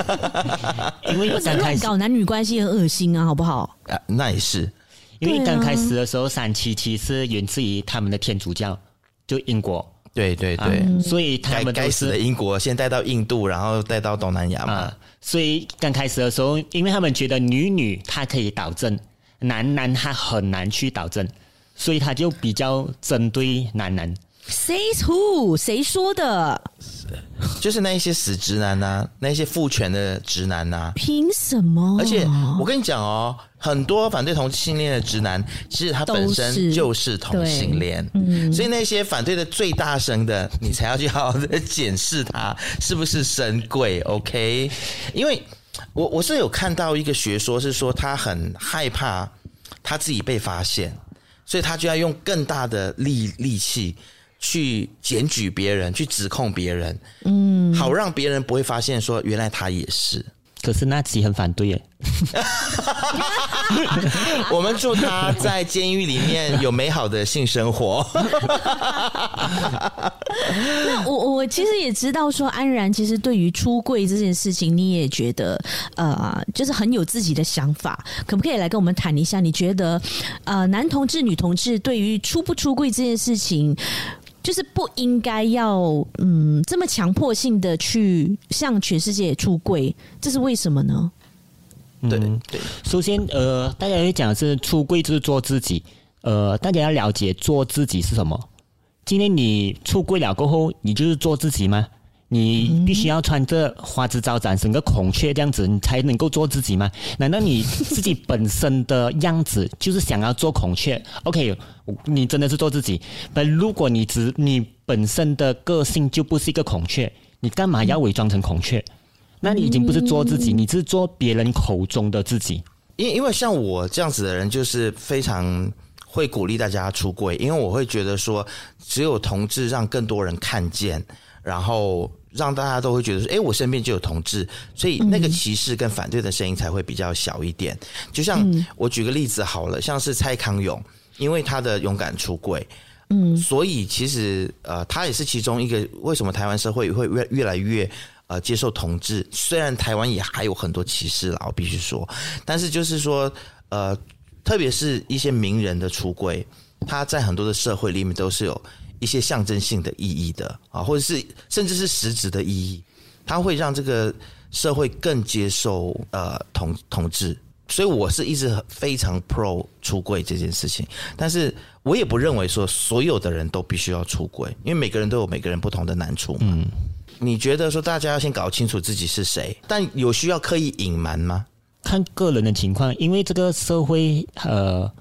因为刚开始搞男女关系很恶心啊，好不好？啊，那也是，因为刚开始的时候三七七是源自于他们的天主教，就英国。对对对，啊、所以他们开始的英国先带到印度，然后带到东南亚嘛、啊。所以刚开始的时候，因为他们觉得女女她可以导正，男男他很难去导正，所以他就比较针对男男。Says who？谁说的？就是那一些死直男呐、啊，那些父权的直男呐、啊。凭什么？而且我跟你讲哦，很多反对同性恋的直男，其实他本身就是同性恋。嗯，所以那些反对的最大声的，你才要去好好的检视他是不是神鬼。OK？因为我我是有看到一个学说，是说他很害怕他自己被发现，所以他就要用更大的力力气。去检举别人，去指控别人，嗯，好让别人不会发现说原来他也是。可是纳吉很反对耶。我们祝他在监狱里面有美好的性生活。那我我其实也知道说安然其实对于出柜这件事情，你也觉得呃，就是很有自己的想法。可不可以来跟我们谈一下？你觉得呃，男同志、女同志对于出不出柜这件事情？就是不应该要嗯这么强迫性的去向全世界出柜，这是为什么呢？对对，首先呃，大家会讲的是出柜就是做自己，呃，大家要了解做自己是什么。今天你出柜了过后，你就是做自己吗？你必须要穿着花枝招展，整个孔雀这样子，你才能够做自己吗？难道你自己本身的样子就是想要做孔雀？OK，你真的是做自己。但如果你只你本身的个性就不是一个孔雀，你干嘛要伪装成孔雀？那你已经不是做自己，你是做别人口中的自己。因因为像我这样子的人，就是非常会鼓励大家出柜，因为我会觉得说，只有同志让更多人看见，然后。让大家都会觉得说，哎，我身边就有同志，所以那个歧视跟反对的声音才会比较小一点。就像我举个例子好了，像是蔡康永，因为他的勇敢出柜，嗯，所以其实呃，他也是其中一个。为什么台湾社会会越越来越呃接受同志？虽然台湾也还有很多歧视啦，我必须说，但是就是说，呃，特别是一些名人的出柜，他在很多的社会里面都是有。一些象征性的意义的啊，或者是甚至是实质的意义，它会让这个社会更接受呃统统治，所以我是一直非常 pro 出柜这件事情，但是我也不认为说所有的人都必须要出柜，因为每个人都有每个人不同的难处嘛。嗯，你觉得说大家要先搞清楚自己是谁，但有需要刻意隐瞒吗？看个人的情况，因为这个社会呃。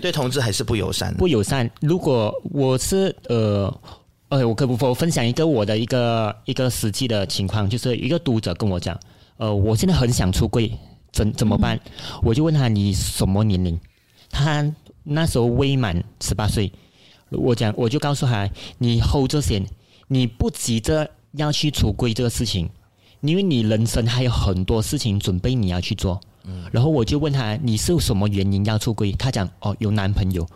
对同志还是不友善，不友善。如果我是呃，呃，我可不可分享一个我的一个一个实际的情况，就是一个读者跟我讲，呃，我现在很想出柜，怎怎么办？嗯、我就问他你什么年龄？他那时候未满十八岁。我讲我就告诉他，你 hold 着先，你不急着要去出柜这个事情，因为你人生还有很多事情准备你要去做。然后我就问他，你是什么原因要出柜？他讲哦，有男朋友。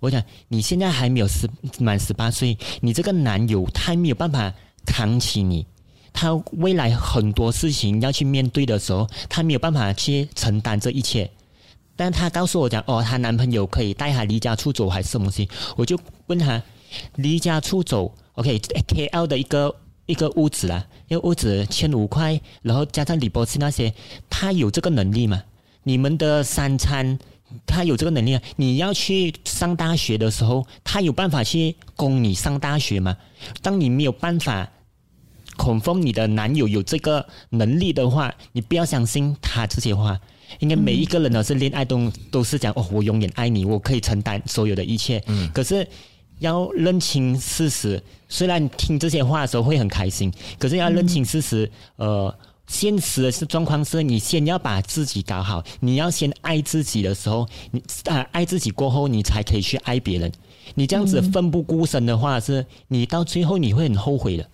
我讲你现在还没有十满十八岁，你这个男友他没有办法扛起你，他未来很多事情要去面对的时候，他没有办法去承担这一切。但他告诉我讲哦，她男朋友可以带她离家出走还是什么东西？我就问他离家出走，OK，KL 的一个。一个屋子啊，一个屋子千五块，然后加上李博士那些，他有这个能力吗？你们的三餐，他有这个能力啊？你要去上大学的时候，他有办法去供你上大学吗？当你没有办法 confirm 你的男友有这个能力的话，你不要相信他这些话。应该每一个人呢是恋爱都都是讲哦，我永远爱你，我可以承担所有的一切。嗯，可是。要认清事实，虽然听这些话的时候会很开心，可是要认清事实。嗯、呃，现实的是状况是你先要把自己搞好，你要先爱自己的时候，你啊爱自己过后，你才可以去爱别人。你这样子奋不顾身的话，是你到最后你会很后悔的。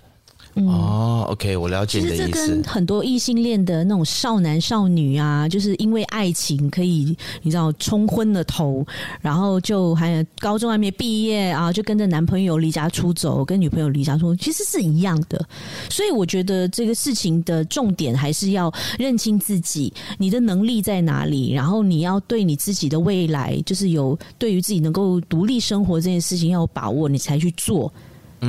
嗯、哦，OK，我了解你的意思。其实这跟很多异性恋的那种少男少女啊，就是因为爱情可以，你知道冲昏了头，然后就还有高中还没毕业啊，就跟着男朋友离家出走，跟女朋友离家出走，其实是一样的。所以我觉得这个事情的重点还是要认清自己，你的能力在哪里，然后你要对你自己的未来，就是有对于自己能够独立生活这件事情要有把握，你才去做。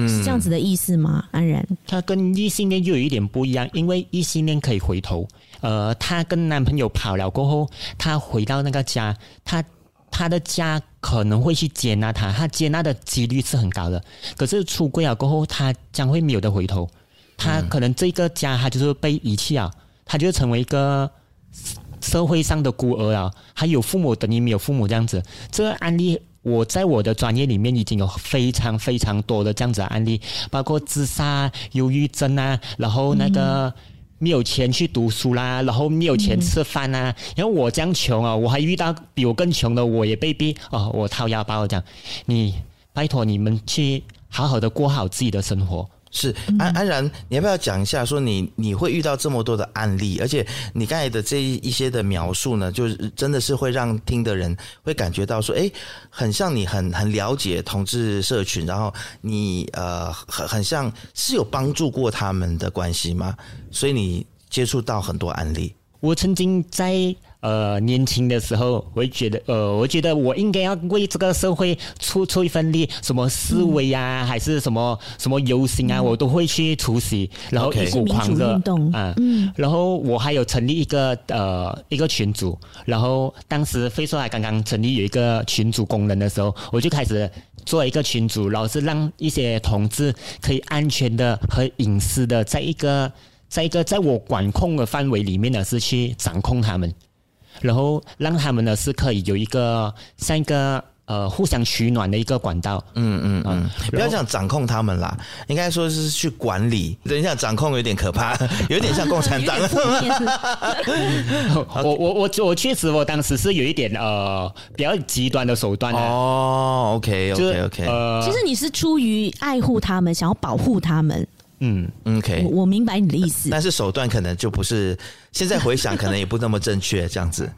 是这样子的意思吗？安然，他跟异性恋又有一点不一样，因为异性恋可以回头。呃，她跟男朋友跑了过后，她回到那个家，她她的家可能会去接纳她，她接纳的几率是很高的。可是出柜了过后，她将会没有的回头，她可能这个家她就是被遗弃啊，她就成为一个社会上的孤儿啊，还有父母等于没有父母这样子。这个案例。我在我的专业里面已经有非常非常多的这样子的案例，包括自杀、忧郁症啊，然后那个没有钱去读书啦，然后没有钱吃饭啊。然后我这样穷啊，我还遇到比我更穷的，我也被逼哦，我掏腰包讲，你拜托你们去好好的过好自己的生活。是安安然，你要不要讲一下？说你你会遇到这么多的案例，而且你刚才的这一些的描述呢，就是真的是会让听的人会感觉到说，哎，很像你很很了解同志社群，然后你呃很很像是有帮助过他们的关系吗？所以你接触到很多案例。我曾经在。呃，年轻的时候，我会觉得，呃，我觉得我应该要为这个社会出出一份力，什么示威啊，嗯、还是什么什么游行啊，嗯、我都会去出席，然后一股狂热啊，嗯，然后我还有成立一个呃一个群组，然后当时飞说还刚刚成立有一个群组功能的时候，我就开始做一个群组，然后是让一些同志可以安全的和隐私的，在一个在一个在我管控的范围里面呢，是去掌控他们，然后让他们呢是可以有一个像一个。呃，互相取暖的一个管道。嗯嗯嗯，不要讲掌控他们啦，应该说是去管理。等一下，掌控有点可怕，有点像共产党。我我我我确实，我当时是有一点呃比较极端的手段的。哦，OK OK OK。呃，其实你是出于爱护他们，想要保护他们。嗯，OK 我。我明白你的意思，但是手段可能就不是现在回想，可能也不那么正确，这样子。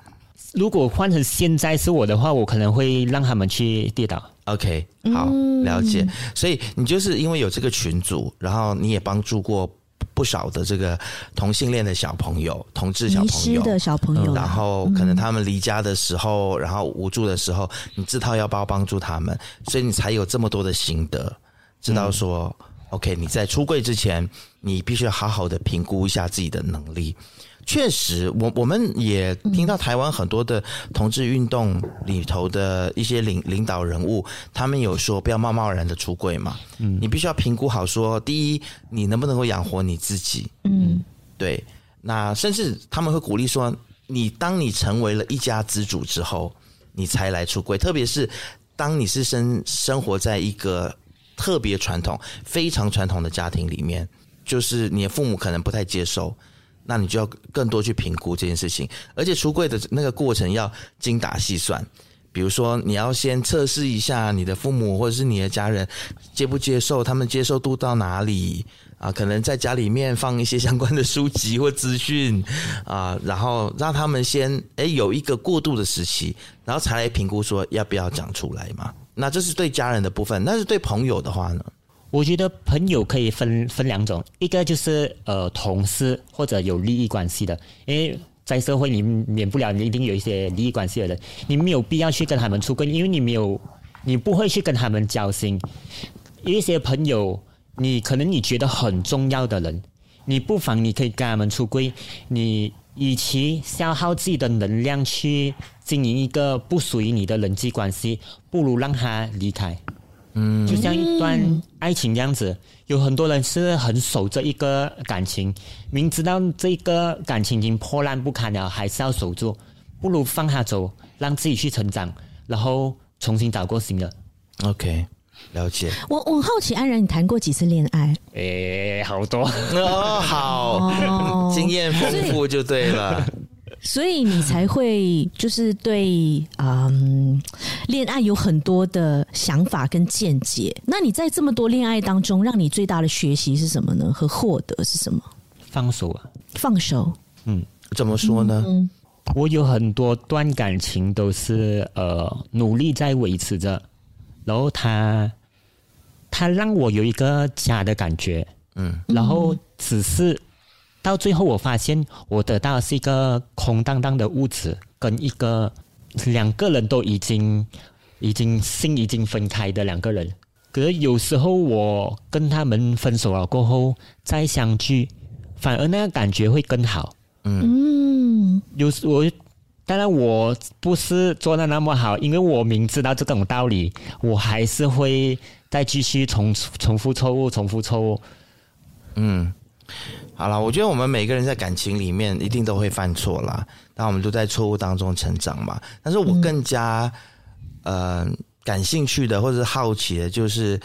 如果换成现在是我的话，我可能会让他们去跌倒。OK，好，了解。所以你就是因为有这个群组，然后你也帮助过不少的这个同性恋的小朋友、同志小朋友的小朋友，然后可能他们离家的时候，然后无助的时候，你自掏腰包帮助他们，所以你才有这么多的心得，知道说、嗯、OK，你在出柜之前，你必须要好好的评估一下自己的能力。确实，我我们也听到台湾很多的同志运动里头的一些领领导人物，他们有说不要贸贸然的出柜嘛。嗯，你必须要评估好说，第一，你能不能够养活你自己？嗯，对。那甚至他们会鼓励说，你当你成为了一家之主之后，你才来出柜。特别是当你是生生活在一个特别传统、非常传统的家庭里面，就是你的父母可能不太接受。那你就要更多去评估这件事情，而且出柜的那个过程要精打细算。比如说，你要先测试一下你的父母或者是你的家人接不接受，他们接受度到哪里啊？可能在家里面放一些相关的书籍或资讯啊，然后让他们先诶有一个过渡的时期，然后才来评估说要不要讲出来嘛。那这是对家人的部分，那是对朋友的话呢？我觉得朋友可以分分两种，一个就是呃同事或者有利益关系的，因为在社会里免不了你一定有一些利益关系的人，你没有必要去跟他们出柜，因为你没有，你不会去跟他们交心。有一些朋友，你可能你觉得很重要的人，你不妨你可以跟他们出柜，你与其消耗自己的能量去经营一个不属于你的人际关系，不如让他离开。嗯，就像一段爱情这样子，有很多人是很守着一个感情，明知道这个感情已经破烂不堪了，还是要守住，不如放他走，让自己去成长，然后重新找过新的。OK，了解。我我好奇，安然，你谈过几次恋爱？诶，好多哦，好，哦、经验丰富就对了。所以 你才会就是对嗯恋爱有很多的想法跟见解。那你在这么多恋爱当中，让你最大的学习是什么呢？和获得是什么？放手啊！放手。嗯，怎么说呢？嗯，我有很多段感情都是呃努力在维持着，然后他他让我有一个家的感觉，嗯，然后只是。到最后，我发现我得到的是一个空荡荡的屋子，跟一个两个人都已经已经心已经分开的两个人。可是有时候我跟他们分手了过后再相聚，反而那个感觉会更好。嗯，有时我当然我不是做的那么好，因为我明知道这种道理，我还是会再继续重重复错误，重复错误。嗯。好了，我觉得我们每个人在感情里面一定都会犯错啦，那我们都在错误当中成长嘛。但是我更加呃感兴趣的或者是好奇的，就是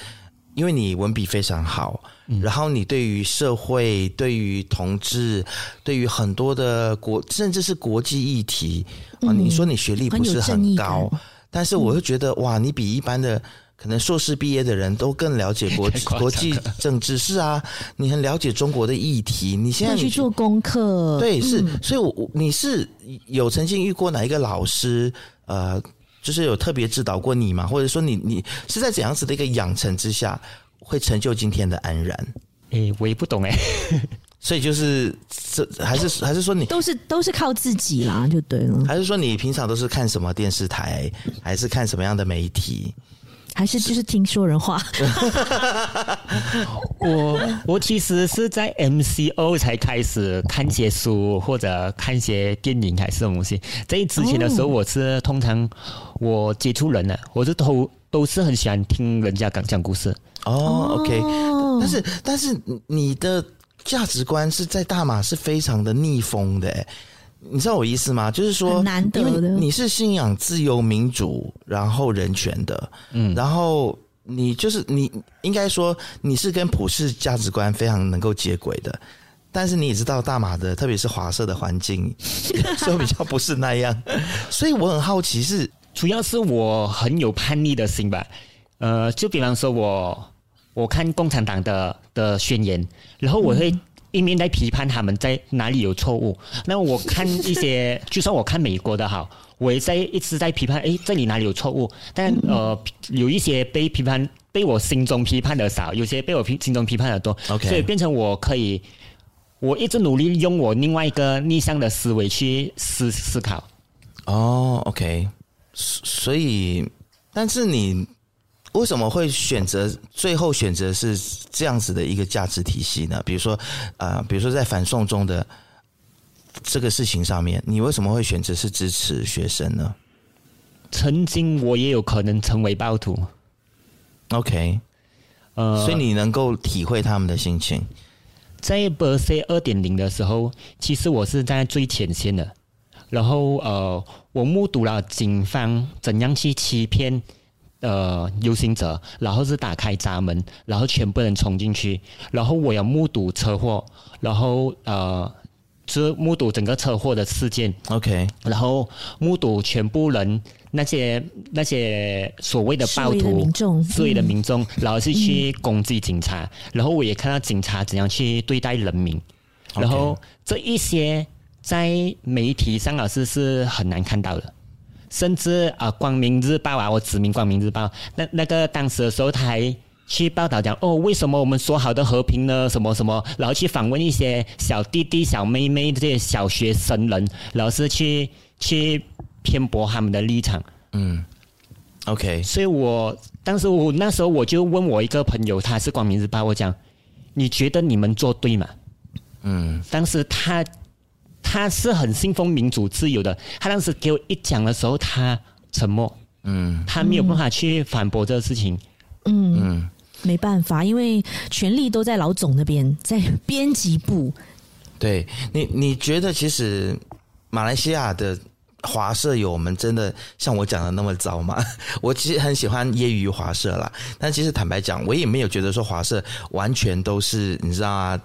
因为你文笔非常好，然后你对于社会、对于同志、对于很多的国甚至是国际议题啊，你说你学历不是很高，但是我会觉得哇，你比一般的。可能硕士毕业的人都更了解国 国际政治，是啊，你很了解中国的议题。你现在去做功课，对，是，嗯、所以我，我你是有曾经遇过哪一个老师，呃，就是有特别指导过你吗？或者说你，你你是在怎样子的一个养成之下，会成就今天的安然？诶、欸，我也不懂诶。所以就是这还是还是说你都是都是靠自己啦，就对了。还是说你平常都是看什么电视台，还是看什么样的媒体？还是就是听说人话。我我其实是在 MCO 才开始看些书或者看些电影还是什么东西。在之前的时候，我是通常我接触人呢，我是透都是很喜欢听人家讲讲故事。哦，OK，但是但是你的价值观是在大马是非常的逆风的，你知道我意思吗？就是说，难得的，你是信仰自由民主，然后人权的，嗯，然后你就是你应该说你是跟普世价值观非常能够接轨的。但是你也知道大马的，特别是华社的环境，所以比较不是那样。所以我很好奇是，是主要是我很有叛逆的心吧。呃，就比方说我我看共产党的的宣言，然后我会一面在批判他们在哪里有错误。那我看一些，就算我看美国的好，我也在一直在批判，诶，这里哪里有错误？但呃，有一些被批判，被我心中批判的少，有些被我批心中批判的多。OK，所以变成我可以。我一直努力用我另外一个逆向的思维去思思考。哦，OK，所以，但是你为什么会选择最后选择是这样子的一个价值体系呢？比如说，啊、呃，比如说在反送中的这个事情上面，你为什么会选择是支持学生呢？曾经我也有可能成为暴徒。OK，呃，所以你能够体会他们的心情。在 Bersih 二点零的时候，其实我是在最前线的。然后呃，我目睹了警方怎样去欺骗呃游行者，然后是打开闸门，然后全部人冲进去。然后我要目睹车祸，然后呃，就目睹整个车祸的事件。OK，然后目睹全部人。那些那些所谓的暴徒、所谓的民众，然后是去攻击警察，然后我也看到警察怎样去对待人民，然后这一些在媒体上老师是很难看到的，甚至啊，《光明日报》啊，我指明《光明日报》，那那个当时的时候，他还去报道讲哦，为什么我们说好的和平呢？什么什么，然后去访问一些小弟弟、小妹妹这些小学生人，然后是去去。偏驳他们的立场，嗯，OK，所以我当时我那时候我就问我一个朋友，他是光明日报，我讲，你觉得你们做对吗？嗯，当时他他是很信奉民主自由的，他当时给我一讲的时候，他沉默，嗯，他没有办法去反驳这个事情，嗯嗯，没办法，因为权力都在老总那边，在编辑部。对你，你觉得其实马来西亚的。华社有我们真的像我讲的那么糟吗？我其实很喜欢业余华社啦，但其实坦白讲，我也没有觉得说华社完全都是你知道啊，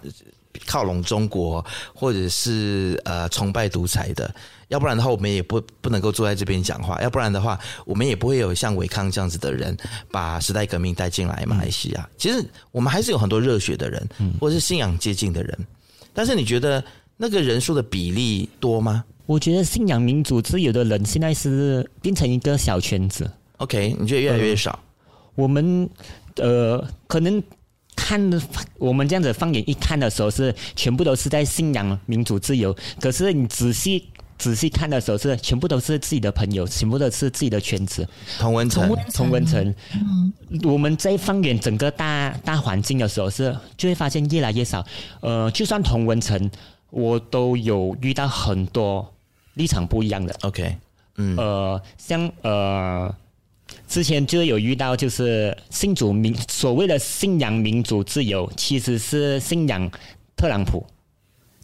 靠拢中国或者是呃崇拜独裁的。要不然的话，我们也不不能够坐在这边讲话。要不然的话，我们也不会有像伟康这样子的人把时代革命带进来马来西亚。其实我们还是有很多热血的人，或者是信仰接近的人。但是你觉得那个人数的比例多吗？我觉得信仰民主自由的人现在是变成一个小圈子。OK，你觉得越来越少？呃、我们呃，可能看我们这样子放眼一看的时候，是全部都是在信仰民主自由。可是你仔细仔细看的时候，是全部都是自己的朋友，全部都是自己的圈子。同文层，同文层。嗯，我们在放眼整个大大环境的时候，是就会发现越来越少。呃，就算同文层，我都有遇到很多。立场不一样的，OK，嗯，呃，像呃，之前就有遇到，就是信主民所谓的信仰民主自由，其实是信仰特朗普，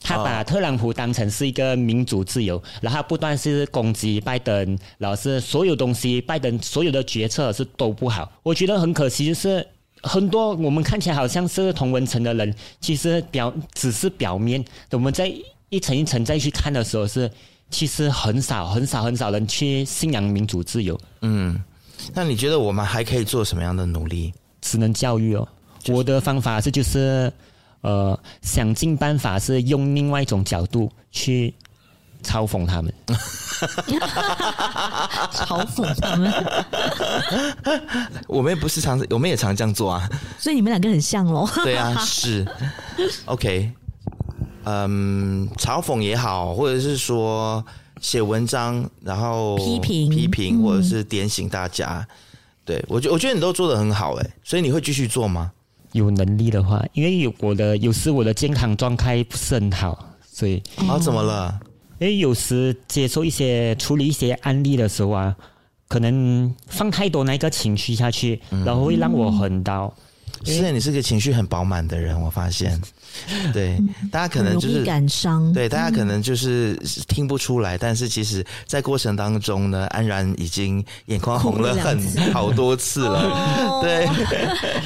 他把特朗普当成是一个民主自由，然后不断是攻击拜登，然后是所有东西拜登所有的决策是都不好。我觉得很可惜，就是很多我们看起来好像是同文层的人，其实表只是表面，我们在一层一层再去看的时候是。其实很少很少很少人去信仰民主自由。嗯，那你觉得我们还可以做什么样的努力？只能教育哦。就是、我的方法是，就是呃，想尽办法是用另外一种角度去嘲讽他们。嘲讽他们？我们也不是常，我们也常这样做啊。所以你们两个很像喽？对啊，是。OK。嗯，嘲讽也好，或者是说写文章，然后批评批评，或者是点醒大家。嗯、对我觉我觉得你都做的很好，哎，所以你会继续做吗？有能力的话，因为有我的有时我的健康状态不是很好，所以啊，怎么了？因为有时接受一些处理一些案例的时候啊，可能放太多那个情绪下去，然后会让我很到。是，你是个情绪很饱满的人，我发现。对，大家可能就是感伤。对，大家可能就是听不出来，但是其实，在过程当中呢，安然已经眼眶红了很 好多次了。对，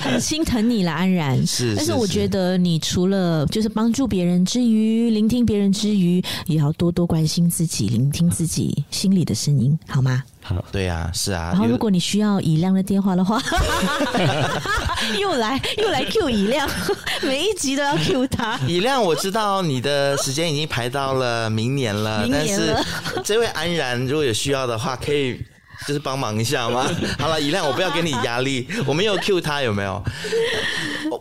很 心疼你了，安然。是，但是我觉得你除了就是帮助别人之余，聆听别人之余，也要多多关心自己，聆听自己心里的声音，好吗？好，对呀、啊，是啊。然后，如果你需要以亮的电话的话，又来又来 Q 以亮，每一集都要 Q 他。以亮，我知道你的时间已经排到了明年了，明年了，但是这位安然如果有需要的话，可以就是帮忙一下吗？好了，以亮，我不要给你压力，我没有 Q 他，有没有？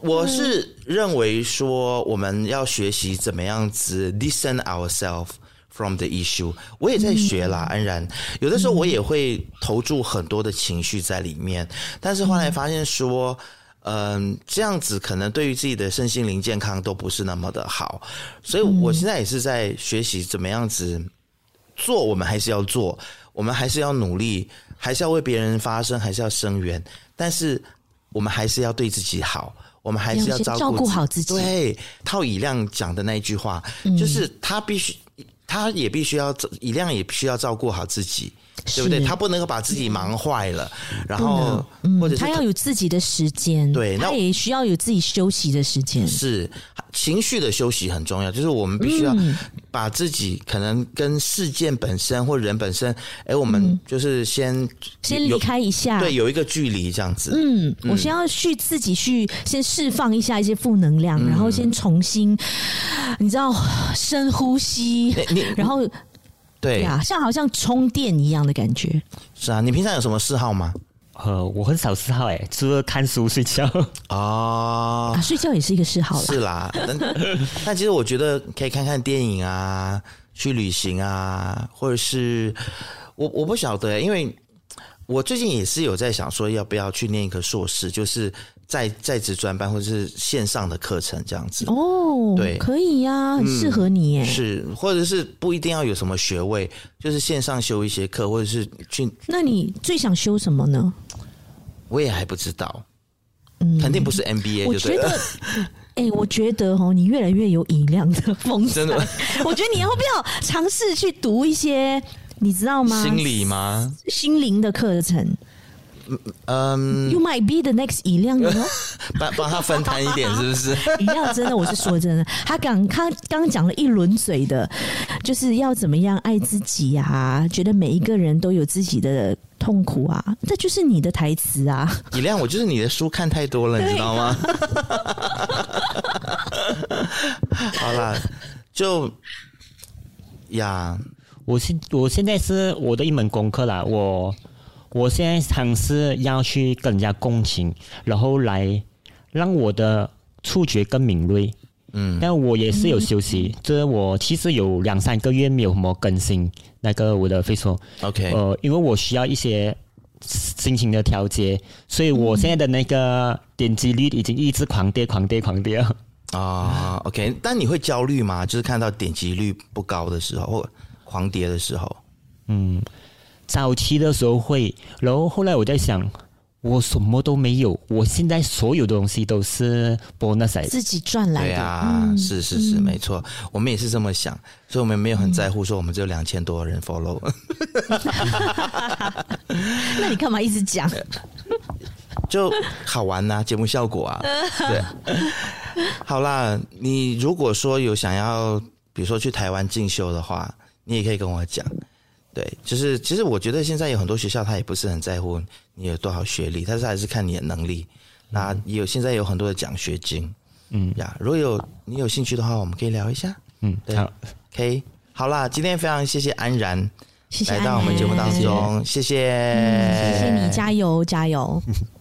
我是认为说，我们要学习怎么样子 listen ourselves。From the issue，我也在学啦，安然。有的时候我也会投注很多的情绪在里面，但是后来发现说，嗯，这样子可能对于自己的身心灵健康都不是那么的好。所以我现在也是在学习怎么样子做，我们还是要做，我们还是要努力，还是要为别人发声，还是要声援，但是我们还是要对自己好，我们还是要照顾好自己。对，套以亮讲的那一句话，就是他必须。他也必须要，以亮也必须要照顾好自己，对不对？他不能够把自己忙坏了，然后或者他，要有自己的时间，对，那他也需要有自己休息的时间。是情绪的休息很重要，就是我们必须要把自己可能跟事件本身或人本身，哎，我们就是先先离开一下，对，有一个距离这样子。嗯，我先要去自己去先释放一下一些负能量，然后先重新，你知道，深呼吸。然后，对呀，像好像充电一样的感觉。是啊，你平常有什么嗜好吗？呃，我很少嗜好，哎，除了看书、睡觉。哦，啊，睡觉也是一个嗜好。是啦，但但其实我觉得可以看看电影啊，去旅行啊，或者是我我不晓得，因为我最近也是有在想说，要不要去念一个硕士，就是。在在职专班或者是线上的课程这样子哦，对，可以呀、啊，很适合你耶、嗯。是，或者是不一定要有什么学位，就是线上修一些课，或者是去。那你最想修什么呢？我也还不知道，嗯，肯定不是 MBA 就对觉得，哎、欸，我觉得哦，你越来越有以量的风 真的。我觉得你要不要尝试去读一些，你知道吗？心理吗？心灵的课程。嗯，You might be the next 以亮的哦，帮帮他分摊一点，是不是？以亮真的，我是说真的，他刚他刚讲了一轮嘴的，就是要怎么样爱自己呀、啊？觉得每一个人都有自己的痛苦啊，这就是你的台词啊！以亮，我就是你的书看太多了，你知道吗？好啦，就呀，我现我现在是我的一门功课啦，我。我现在尝试要去跟人家共情，然后来让我的触觉更敏锐。嗯，但我也是有休息，这、嗯、我其实有两三个月没有什么更新那个我的 Facebook。OK，呃，因为我需要一些心情的调节，所以我现在的那个点击率已经一直狂跌、狂跌、狂跌。啊，OK，但你会焦虑吗？就是看到点击率不高的时候，或狂跌的时候，嗯。早期的时候会，然后后来我在想，我什么都没有，我现在所有的东西都是 bonus 自己赚来的。对啊，嗯、是是是，没错，我们也是这么想，所以我们没有很在乎说我们只有两千多人 follow。那你干嘛一直讲？就好玩呐、啊，节目效果啊。对，好啦，你如果说有想要，比如说去台湾进修的话，你也可以跟我讲。对，就是其实我觉得现在有很多学校，他也不是很在乎你有多少学历，但是还是看你的能力。那有现在有很多的奖学金，嗯呀，如果有你有兴趣的话，我们可以聊一下。嗯，对，好，OK，好啦，今天非常谢谢安然，谢谢来到我们节目当中，谢谢，嗯、谢谢你，加油，加油。